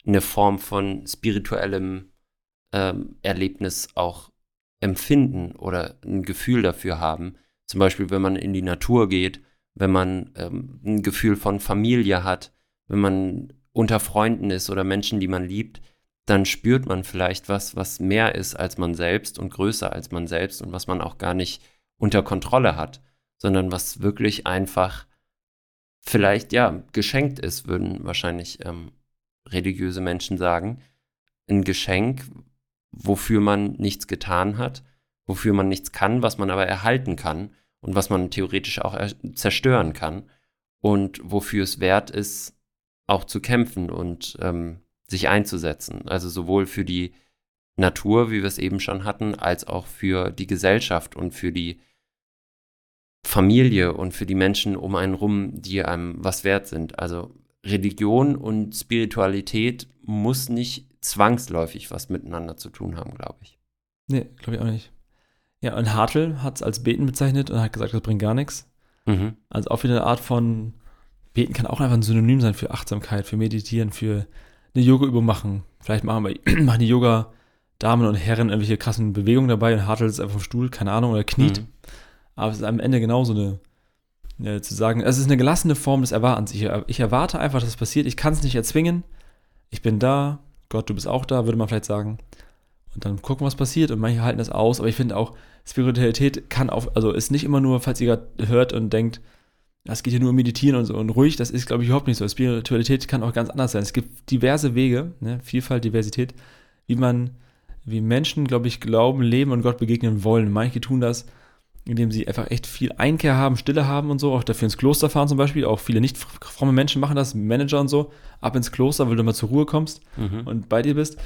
eine Form von spirituellem ähm, Erlebnis auch empfinden oder ein Gefühl dafür haben. Zum Beispiel, wenn man in die Natur geht, wenn man ähm, ein Gefühl von Familie hat, wenn man unter Freunden ist oder Menschen, die man liebt, dann spürt man vielleicht was, was mehr ist als man selbst und größer als man selbst und was man auch gar nicht unter Kontrolle hat, sondern was wirklich einfach vielleicht, ja, geschenkt ist, würden wahrscheinlich ähm, religiöse Menschen sagen. Ein Geschenk, wofür man nichts getan hat, wofür man nichts kann, was man aber erhalten kann und was man theoretisch auch zerstören kann und wofür es wert ist, auch zu kämpfen und ähm, sich einzusetzen. Also sowohl für die Natur, wie wir es eben schon hatten, als auch für die Gesellschaft und für die Familie und für die Menschen um einen rum, die einem was wert sind. Also Religion und Spiritualität muss nicht zwangsläufig was miteinander zu tun haben, glaube ich. Nee, glaube ich auch nicht. Ja, und Hartl hat es als Beten bezeichnet und hat gesagt, das bringt gar nichts. Mhm. Also auch wieder eine Art von Beten kann auch einfach ein Synonym sein für Achtsamkeit, für Meditieren, für eine Yoga-Übung machen. Vielleicht machen, wir, (clears throat) machen die Yoga-Damen und Herren irgendwelche krassen Bewegungen dabei und Hartl ist einfach vom Stuhl, keine Ahnung, oder kniet. Mhm. Aber es ist am Ende genauso eine, eine, zu sagen, es ist eine gelassene Form des Erwartens. Ich, ich erwarte einfach, dass es passiert. Ich kann es nicht erzwingen. Ich bin da. Gott, du bist auch da, würde man vielleicht sagen. Und dann gucken, was passiert. Und manche halten das aus. Aber ich finde auch, Spiritualität kann auch, also ist nicht immer nur, falls ihr gerade hört und denkt, es geht hier nur um Meditieren und so und ruhig, das ist, glaube ich, überhaupt nicht so. Spiritualität kann auch ganz anders sein. Es gibt diverse Wege, ne? Vielfalt, Diversität, wie man, wie Menschen, glaube ich, glauben, leben und Gott begegnen wollen. Manche tun das indem sie einfach echt viel Einkehr haben, Stille haben und so, auch dafür ins Kloster fahren zum Beispiel. Auch viele nicht fromme Menschen machen das, Manager und so, ab ins Kloster, weil du mal zur Ruhe kommst mhm. und bei dir bist.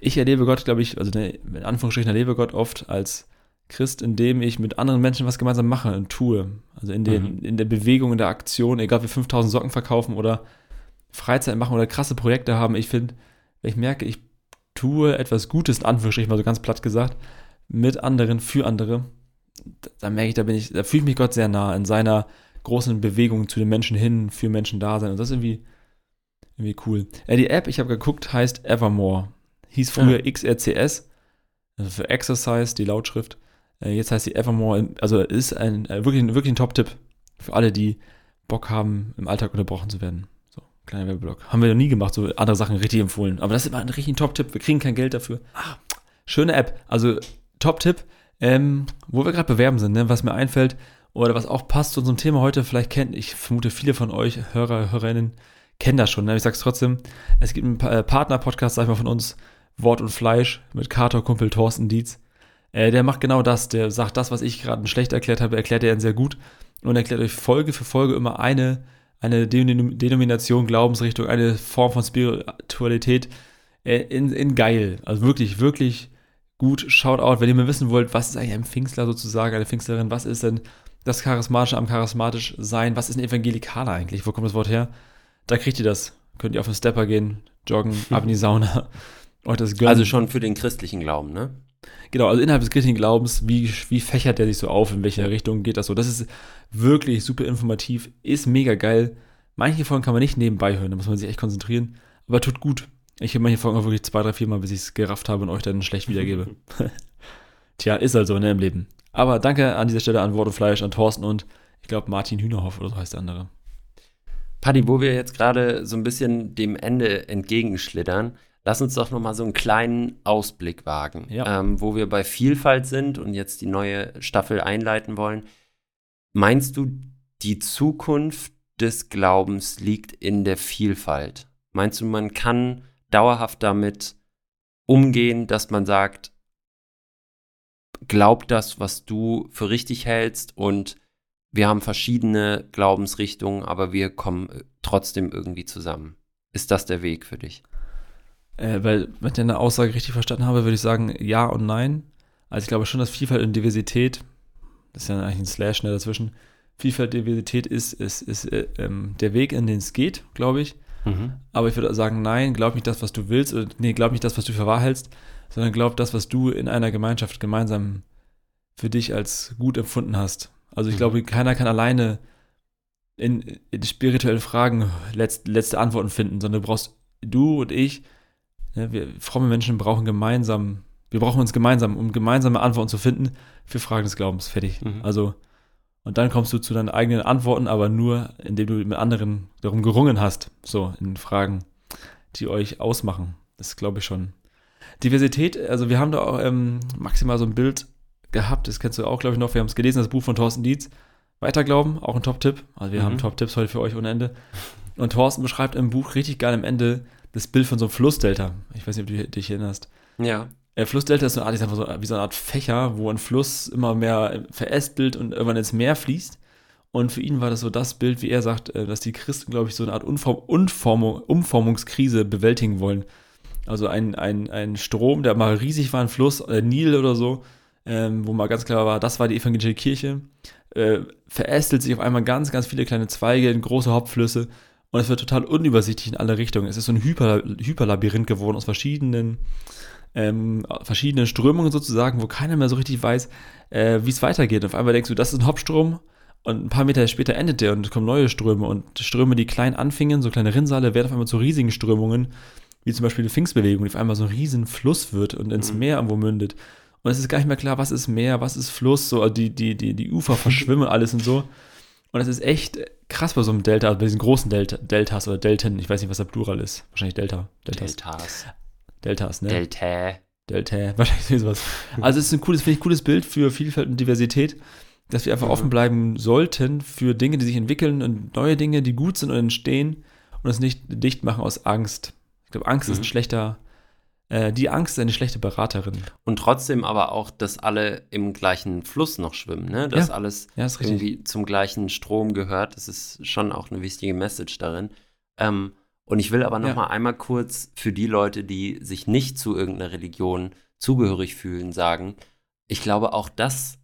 Ich erlebe Gott, glaube ich, also in Anführungsstrichen erlebe Gott oft als Christ, indem ich mit anderen Menschen was gemeinsam mache und tue. Also in, den, mhm. in der Bewegung, in der Aktion, egal ob wir 5000 Socken verkaufen oder Freizeit machen oder krasse Projekte haben. Ich finde, ich merke, ich tue etwas Gutes, in Anführungsstrichen mal so ganz platt gesagt, mit anderen, für andere, da merke ich, da bin ich, da fühle ich mich Gott sehr nah in seiner großen Bewegung zu den Menschen hin, für Menschen da sein. Und das ist irgendwie, irgendwie cool. Äh, die App, ich habe geguckt, heißt Evermore. Hieß früher ja. XRCS, also für Exercise, die Lautschrift. Äh, jetzt heißt sie Evermore, also ist ein äh, wirklich, wirklich ein Top-Tipp für alle, die Bock haben, im Alltag unterbrochen zu werden. So, kleiner Werbeblock. Haben wir noch nie gemacht, so andere Sachen richtig empfohlen. Aber das ist immer ein richtig Top-Tipp. Wir kriegen kein Geld dafür. Ah, schöne App. Also Top-Tipp ähm, wo wir gerade bewerben sind, ne, was mir einfällt oder was auch passt zu unserem Thema heute, vielleicht kennt, ich vermute, viele von euch, Hörer, Hörerinnen, kennen das schon. Ne? Ich sag's trotzdem, es gibt einen äh, Partner-Podcast, sag ich mal, von uns, Wort und Fleisch, mit Kater Kumpel Thorsten Dietz. Äh, der macht genau das, der sagt das, was ich gerade schlecht erklärt habe, erklärt er sehr gut und erklärt euch Folge für Folge immer eine, eine Denomination, Glaubensrichtung, eine Form von Spiritualität äh, in, in geil. Also wirklich, wirklich gut. Shoutout, wenn ihr mal wissen wollt, was ist eigentlich ein Pfingstler sozusagen, eine Pfingstlerin, was ist denn das Charismatische am charismatisch sein, was ist ein Evangelikaler eigentlich, wo kommt das Wort her? Da kriegt ihr das. Könnt ihr auf den Stepper gehen, joggen, (laughs) ab in die Sauna, euch das gönnen. Also schon für den christlichen Glauben, ne? Genau, also innerhalb des christlichen Glaubens, wie, wie fächert der sich so auf, in welche Richtung geht das so? Das ist wirklich super informativ, ist mega geil. Manche Folgen kann man nicht nebenbei hören, da muss man sich echt konzentrieren, aber tut gut. Ich habe manche Folgen auch wirklich zwei, drei, vier Mal, bis ich es gerafft habe und euch dann schlecht wiedergebe. (laughs) Tja, ist halt so, ne, im Leben. Aber danke an dieser Stelle an Wort und Fleisch, an Thorsten und ich glaube Martin Hühnerhoff oder so heißt der andere. Paddy, wo wir jetzt gerade so ein bisschen dem Ende entgegenschlittern, lass uns doch nochmal so einen kleinen Ausblick wagen, ja. ähm, wo wir bei Vielfalt sind und jetzt die neue Staffel einleiten wollen. Meinst du, die Zukunft des Glaubens liegt in der Vielfalt? Meinst du, man kann dauerhaft damit umgehen, dass man sagt, glaub das, was du für richtig hältst und wir haben verschiedene Glaubensrichtungen, aber wir kommen äh, trotzdem irgendwie zusammen. Ist das der Weg für dich? Äh, weil, wenn ich deine Aussage richtig verstanden habe, würde ich sagen ja und nein. Also ich glaube schon, dass Vielfalt und Diversität, das ist ja eigentlich ein Slash ne, dazwischen, Vielfalt, und Diversität ist, ist, ist äh, ähm, der Weg, in den es geht, glaube ich. Mhm. Aber ich würde sagen, nein, glaub nicht das, was du willst, oder nee, glaub nicht das, was du für wahr hältst, sondern glaub das, was du in einer Gemeinschaft gemeinsam für dich als gut empfunden hast. Also ich mhm. glaube, keiner kann alleine in, in spirituellen Fragen letzt, letzte Antworten finden, sondern du brauchst, du und ich, ne, wir fromme Menschen brauchen gemeinsam, wir brauchen uns gemeinsam, um gemeinsame Antworten zu finden für Fragen des Glaubens. Fertig. Mhm. Also, und dann kommst du zu deinen eigenen Antworten, aber nur, indem du mit anderen darum gerungen hast. So, in Fragen, die euch ausmachen. Das glaube ich schon. Diversität, also wir haben da auch ähm, maximal so ein Bild gehabt, das kennst du auch, glaube ich, noch. Wir haben es gelesen, das Buch von Thorsten Dietz. Weiterglauben, auch ein Top-Tipp. Also wir Mhm. haben Top-Tipps heute für euch ohne Ende. Und Thorsten beschreibt im Buch richtig geil am Ende das Bild von so einem Flussdelta. Ich weiß nicht, ob du dich erinnerst. Ja. Äh, Flussdelta ist so eine Art, ist einfach so, wie so eine Art Fächer, wo ein Fluss immer mehr verästelt und irgendwann ins Meer fließt. Und für ihn war das so das Bild, wie er sagt, äh, dass die Christen, glaube ich, so eine Art Unform Unformung, Umformungskrise bewältigen wollen. Also ein, ein, ein Strom, der mal riesig war, ein Fluss, der Nil oder so, ähm, wo mal ganz klar war, das war die evangelische Kirche, äh, verästelt sich auf einmal ganz, ganz viele kleine Zweige in große Hauptflüsse und es wird total unübersichtlich in alle Richtungen. Es ist so ein Hyper, Hyperlabyrinth geworden aus verschiedenen, ähm, verschiedenen Strömungen sozusagen, wo keiner mehr so richtig weiß, äh, wie es weitergeht. Auf einmal denkst du, das ist ein Hauptstrom und ein paar Meter später endet der und es kommen neue Ströme und Ströme, die klein anfingen, so kleine Rinnsale, werden auf einmal zu riesigen Strömungen, wie zum Beispiel die Pfingstbewegung, die auf einmal so ein riesen Fluss wird und ins Mhm. Meer irgendwo mündet. Und es ist gar nicht mehr klar, was ist Meer, was ist Fluss, so die, die, die, die Ufer (laughs) verschwimmen alles und so. Und es ist echt krass bei so einem Delta, bei diesen großen Delta, Deltas oder Delten, ich weiß nicht, was der Plural ist. Wahrscheinlich Delta. Deltas. Deltas. Deltas, ne? Delta. Delta, (laughs) wahrscheinlich sowas. Also es ist ein cooles, finde ich, cooles Bild für Vielfalt und Diversität, dass wir einfach Mhm. offen bleiben sollten für Dinge, die sich entwickeln und neue Dinge, die gut sind und entstehen und es nicht dicht machen aus Angst. Ich glaube, Angst ist Mhm. ein schlechter, äh, die Angst ist eine schlechte Beraterin. Und trotzdem aber auch, dass alle im gleichen Fluss noch schwimmen, ne? Dass Ja. alles Ja, ist richtig. irgendwie zum gleichen Strom gehört. Das ist schon auch eine wichtige Message darin. Ähm, und ich will aber noch Ja. mal einmal kurz für die Leute, die sich nicht zu irgendeiner Religion zugehörig fühlen, sagen, ich glaube, auch das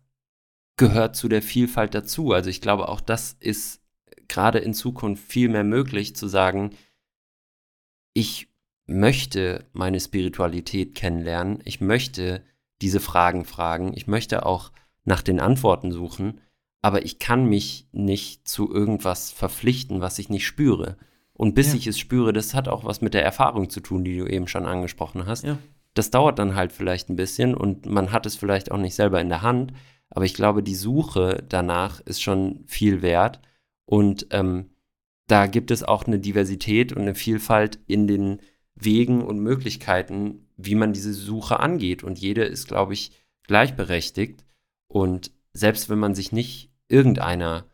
gehört zu der Vielfalt dazu. Also ich glaube, auch das ist gerade in Zukunft viel mehr möglich zu sagen, ich möchte meine Spiritualität kennenlernen, ich möchte diese Fragen fragen, ich möchte auch nach den Antworten suchen, aber ich kann mich nicht zu irgendwas verpflichten, was ich nicht spüre. Und bis Ja. ich es spüre, das hat auch was mit der Erfahrung zu tun, die du eben schon angesprochen hast. Ja. Das dauert dann halt vielleicht ein bisschen und man hat es vielleicht auch nicht selber in der Hand, aber ich glaube, die Suche danach ist schon viel wert und ähm, da gibt es auch eine Diversität und eine Vielfalt in den Wegen und Möglichkeiten, wie man diese Suche angeht. Und jede ist, glaube ich, gleichberechtigt. Und selbst wenn man sich nicht irgendeiner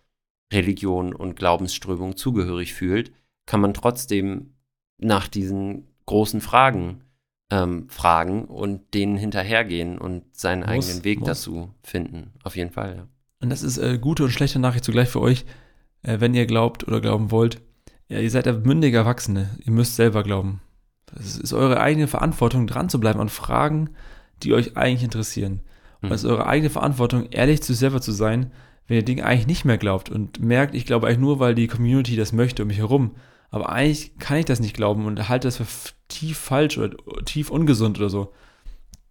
Religion und Glaubensströmung zugehörig fühlt, kann man trotzdem nach diesen großen Fragen ähm, fragen und denen hinterhergehen und seinen Muss, eigenen Weg muss. dazu finden. Auf jeden Fall, ja. Und das ist äh, gute und schlechte Nachricht zugleich für euch, äh, wenn ihr glaubt oder glauben wollt. Ja, ihr seid ja mündige Erwachsene. Ihr müsst selber glauben. Es ist eure eigene Verantwortung, dran zu bleiben an Fragen, die euch eigentlich interessieren. Und es ist eure eigene Verantwortung, ehrlich zu selber zu sein, wenn ihr Dinge eigentlich nicht mehr glaubt und merkt, ich glaube eigentlich nur, weil die Community das möchte um mich herum. Aber eigentlich kann ich das nicht glauben und halte das für tief falsch oder tief ungesund oder so.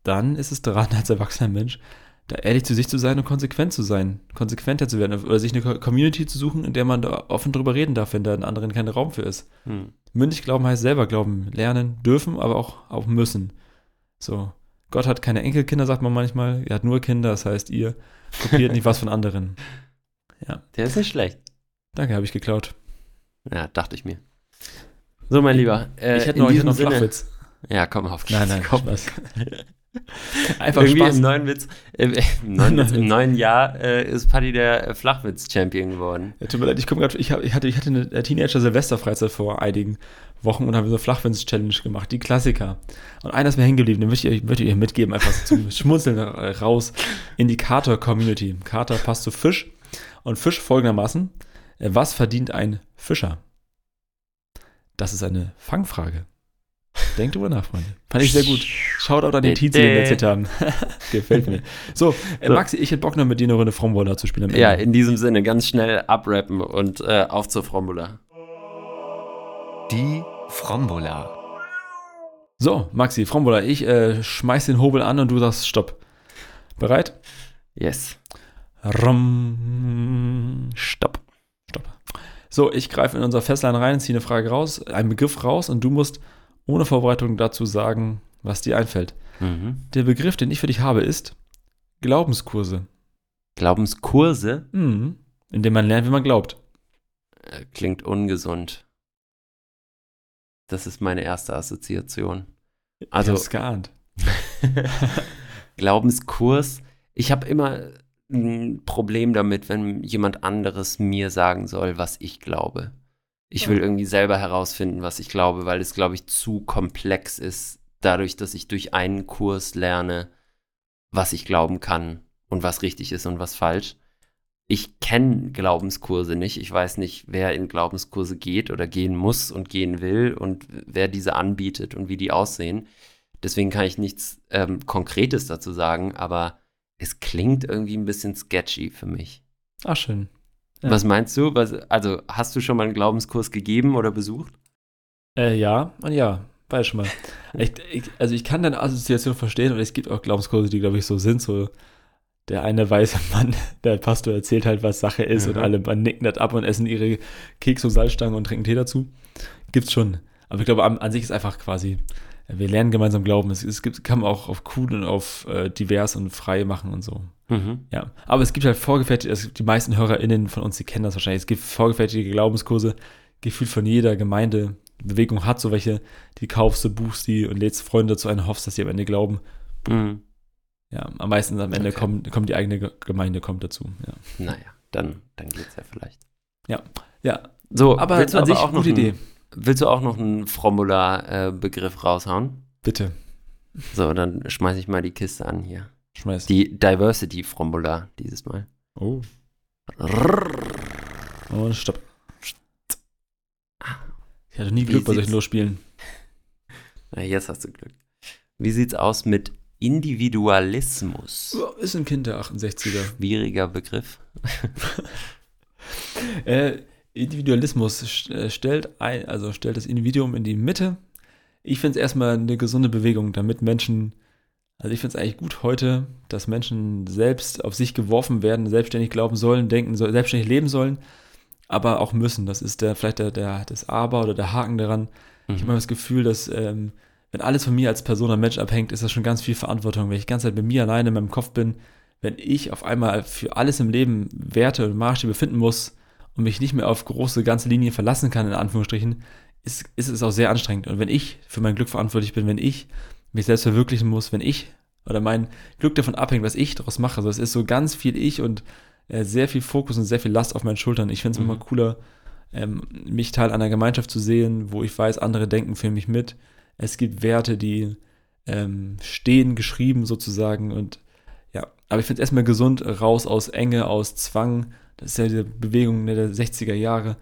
Dann ist es dran, als erwachsener Mensch, da ehrlich zu sich zu sein und konsequent zu sein, konsequenter zu werden oder sich eine Co- Community zu suchen, in der man da offen drüber reden darf, wenn da in anderen kein Raum für ist. Hm. Mündig glauben heißt selber glauben, lernen dürfen, aber auch, auch müssen. So. Gott hat keine Enkelkinder, sagt man manchmal. Er hat nur Kinder, das heißt, ihr kopiert nicht was von anderen. (laughs) Der ist nicht schlecht. Danke, habe ich geklaut. Ja, dachte ich mir. So, mein Lieber. Äh, ich hätte noch, ich noch einen Sinne- Flachwitz. Ja, komm auf. Nein, nein, (laughs) komm. Spaß. (laughs) Einfach Irgendwie Spaß. im neuen Witz, äh, im, neuen Witz im (laughs) neuen Jahr äh, ist Paddy der äh, Flachwitz-Champion geworden. Ja, tut mir leid, ich komme gerade, ich, hab- ich hatte, ich hatte eine äh, Teenager-Silvesterfreizeit vor einigen Wochen und haben wir so Flachwitz-Challenge gemacht, die Klassiker. Und einer ist mir hängen geblieben, den möchte ich, euch- möchte ich euch mitgeben, einfach so zum Schmunzeln äh, raus in die Kater-Community. Kater passt zu Fisch und Fisch folgendermaßen, was verdient ein Fischer? Das ist eine Fangfrage. Denkt drüber nach, Freunde. (laughs) Fand ich sehr gut. Shoutout an den Tietze, den wir erzählt haben. Gefällt mir. So, äh, So. Maxi, ich hätte Bock noch mit dir eine Runde Fromboller zu spielen. Ja, in diesem Sinne ganz schnell abrappen und äh, auf zur Fromula. Die Frombola. So, Maxi, Frombola, ich äh, schmeiß den Hobel an und du sagst Stopp. Bereit? Yes. Rum. Stopp. So, ich greife in unser Festline rein, ziehe eine Frage raus, einen Begriff raus und du musst ohne Vorbereitung dazu sagen, was dir einfällt. Mhm. Der Begriff, den ich für dich habe, ist Glaubenskurse. Glaubenskurse Mhm. In dem man lernt, wie man glaubt. äh, klingt ungesund. Das ist meine erste Assoziation. Also, Also- ich hab's geahnt. (laughs) (laughs) Glaubenskurs. Ich habe immer ein Problem damit, wenn jemand anderes mir sagen soll, was ich glaube. Ich will irgendwie selber herausfinden, was ich glaube, weil es, glaube ich, zu komplex ist, dadurch, dass ich durch einen Kurs lerne, was ich glauben kann und was richtig ist und was falsch. Ich kenne Glaubenskurse nicht. Ich weiß nicht, wer in Glaubenskurse geht oder gehen muss und gehen will und wer diese anbietet und wie die aussehen. Deswegen kann ich nichts ähm, Konkretes dazu sagen, aber es klingt irgendwie ein bisschen sketchy für mich. Ach, schön. Ja. Was meinst du? Was, also, hast du schon mal einen Glaubenskurs gegeben oder besucht? Äh, ja, und ja, weiß schon mal. (laughs) ich, ich, also ich kann deine Assoziation verstehen und es gibt auch Glaubenskurse, die, glaube ich, so sind. So der eine weiße Mann, (laughs) der Pastor erzählt halt, was Sache ist und Mhm. alle man nicken das ab und essen ihre Keks und Salzstangen und trinken Tee dazu. Gibt's schon. Aber ich glaube, an, an sich ist einfach quasi, wir lernen gemeinsam glauben. Es, es gibt, kann man auch auf cool und auf äh, divers und frei machen und so. Mhm. Ja, aber es gibt halt vorgefertigte, also die meisten HörerInnen von uns, die kennen das wahrscheinlich. Es gibt vorgefertigte Glaubenskurse, gefühlt von jeder Gemeinde. Die Bewegung hat so welche, die kaufst du, buchst die und lädst Freunde dazu ein, hoffst, dass sie am Ende glauben. Mhm. Ja, am meisten am Ende Okay. kommt, kommt die eigene Ge- Gemeinde kommt dazu. Ja, Naja, dann, dann geht's ja vielleicht. ja So, aber willst du an sich auch noch gute Idee. Willst du auch noch einen Formular-Begriff raushauen? Bitte, So, dann schmeiße ich mal die Kiste an hier. schmeiß. Die Diversity-Formular dieses Mal. oh, und stopp. Ich hatte nie Glück bei solchen Losspielen. (laughs) Na, jetzt hast du Glück. Wie sieht's aus mit Individualismus? Oh, Ist ein Kind der 68er. Schwieriger Begriff. (laughs) Äh, Individualismus äh, stellt ein, also stellt das Individuum in die Mitte. Ich finde es erstmal eine gesunde Bewegung, damit Menschen, also ich finde es eigentlich gut heute, dass Menschen selbst auf sich geworfen werden, selbstständig glauben sollen, denken sollen, selbstständig leben sollen, aber auch müssen. Das ist der, vielleicht der, der, das Aber oder der Haken daran. Ich habe immer das Gefühl, dass ähm, wenn alles von mir als Person, als Mensch abhängt, ist das schon ganz viel Verantwortung. Wenn ich die ganze Zeit bei mir alleine in meinem Kopf bin, wenn ich auf einmal für alles im Leben Werte und Maßstäbe finden muss und mich nicht mehr auf große ganze Linien verlassen kann, in Anführungsstrichen, ist, ist es auch sehr anstrengend. Und wenn ich für mein Glück verantwortlich bin, wenn ich mich selbst verwirklichen muss, wenn ich oder mein Glück davon abhängt, was ich daraus mache, also es ist so ganz viel ich und äh, sehr viel Fokus und sehr viel Last auf meinen Schultern. Ich finde es Mhm. immer cooler, ähm, mich Teil einer Gemeinschaft zu sehen, wo ich weiß, andere denken für mich mit. Es gibt Werte, die ähm, stehen, geschrieben sozusagen und ja, aber ich finde es erstmal gesund, raus aus Enge, aus Zwang, das ist ja diese Bewegung ne, der 60er Jahre,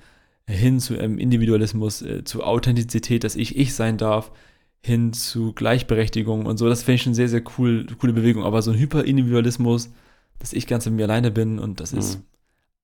hin zu ähm, Individualismus, äh, zu Authentizität, dass ich ich sein darf, hin zu Gleichberechtigung und so, das finde ich schon sehr, sehr cool, coole Bewegung, aber so ein Hyperindividualismus, dass ich ganz mit mir alleine bin und das ist Mhm.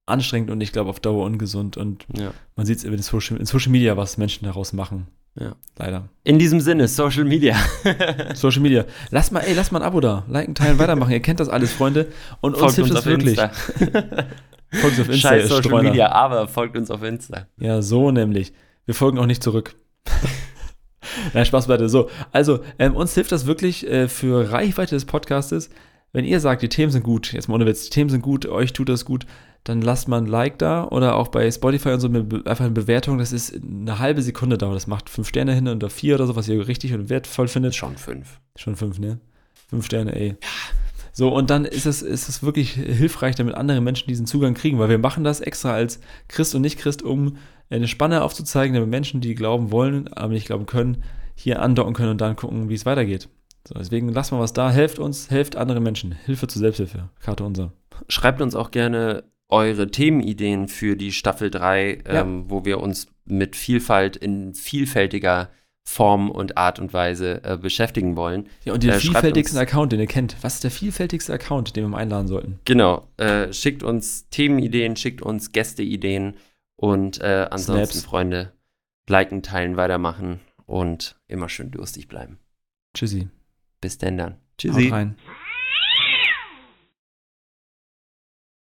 anstrengend und ich glaube auf Dauer ungesund und Ja. man sieht es in Social, in Social Media, was Menschen daraus machen. Ja. Leider. In diesem Sinne, Social Media. (laughs) Social Media. Lasst mal, ey, lasst mal ein Abo da. Liken, teilen, weitermachen. Ihr kennt das alles, Freunde. Und uns folgt hilft uns das wirklich. (laughs) Folgt uns auf Insta, Scheiß Social Streuner. Media, aber folgt uns auf Insta. Ja, so nämlich. Wir folgen auch nicht zurück. (laughs) Nein, Spaß beiseite. So, also, ähm, uns hilft das wirklich äh, für Reichweite des Podcastes. Wenn ihr sagt, die Themen sind gut, jetzt mal ohne Witz, die Themen sind gut, euch tut das gut, dann lasst mal ein Like da oder auch bei Spotify und so einfach eine Bewertung. Das ist eine halbe Sekunde dauert. Das macht fünf Sterne hin oder vier oder so, was ihr richtig und wertvoll findet. Schon fünf. Schon fünf, ne? Fünf Sterne, ey. So, und dann ist es, ist es wirklich hilfreich, damit andere Menschen diesen Zugang kriegen, weil wir machen das extra als Christ und Nicht-Christ, um eine Spanne aufzuzeigen, damit Menschen, die glauben wollen, aber nicht glauben können, hier andocken können und dann gucken, wie es weitergeht. So, deswegen lasst mal was da, helft uns, helft anderen Menschen. Hilfe zur Selbsthilfe. Karte unser. Schreibt uns auch gerne eure Themenideen für die Staffel 3, Ja. ähm, wo wir uns mit Vielfalt in vielfältiger Form und Art und Weise äh, beschäftigen wollen. Ja, und den Äh, vielfältigsten Account, den ihr kennt. Was ist der vielfältigste Account, den wir mal einladen sollten? Genau, äh, schickt uns Themenideen, schickt uns Gästeideen und äh, ansonsten, Snaps. Freunde, liken, teilen, weitermachen und immer schön durstig bleiben. Tschüssi. Bis denn dann. Haut rein.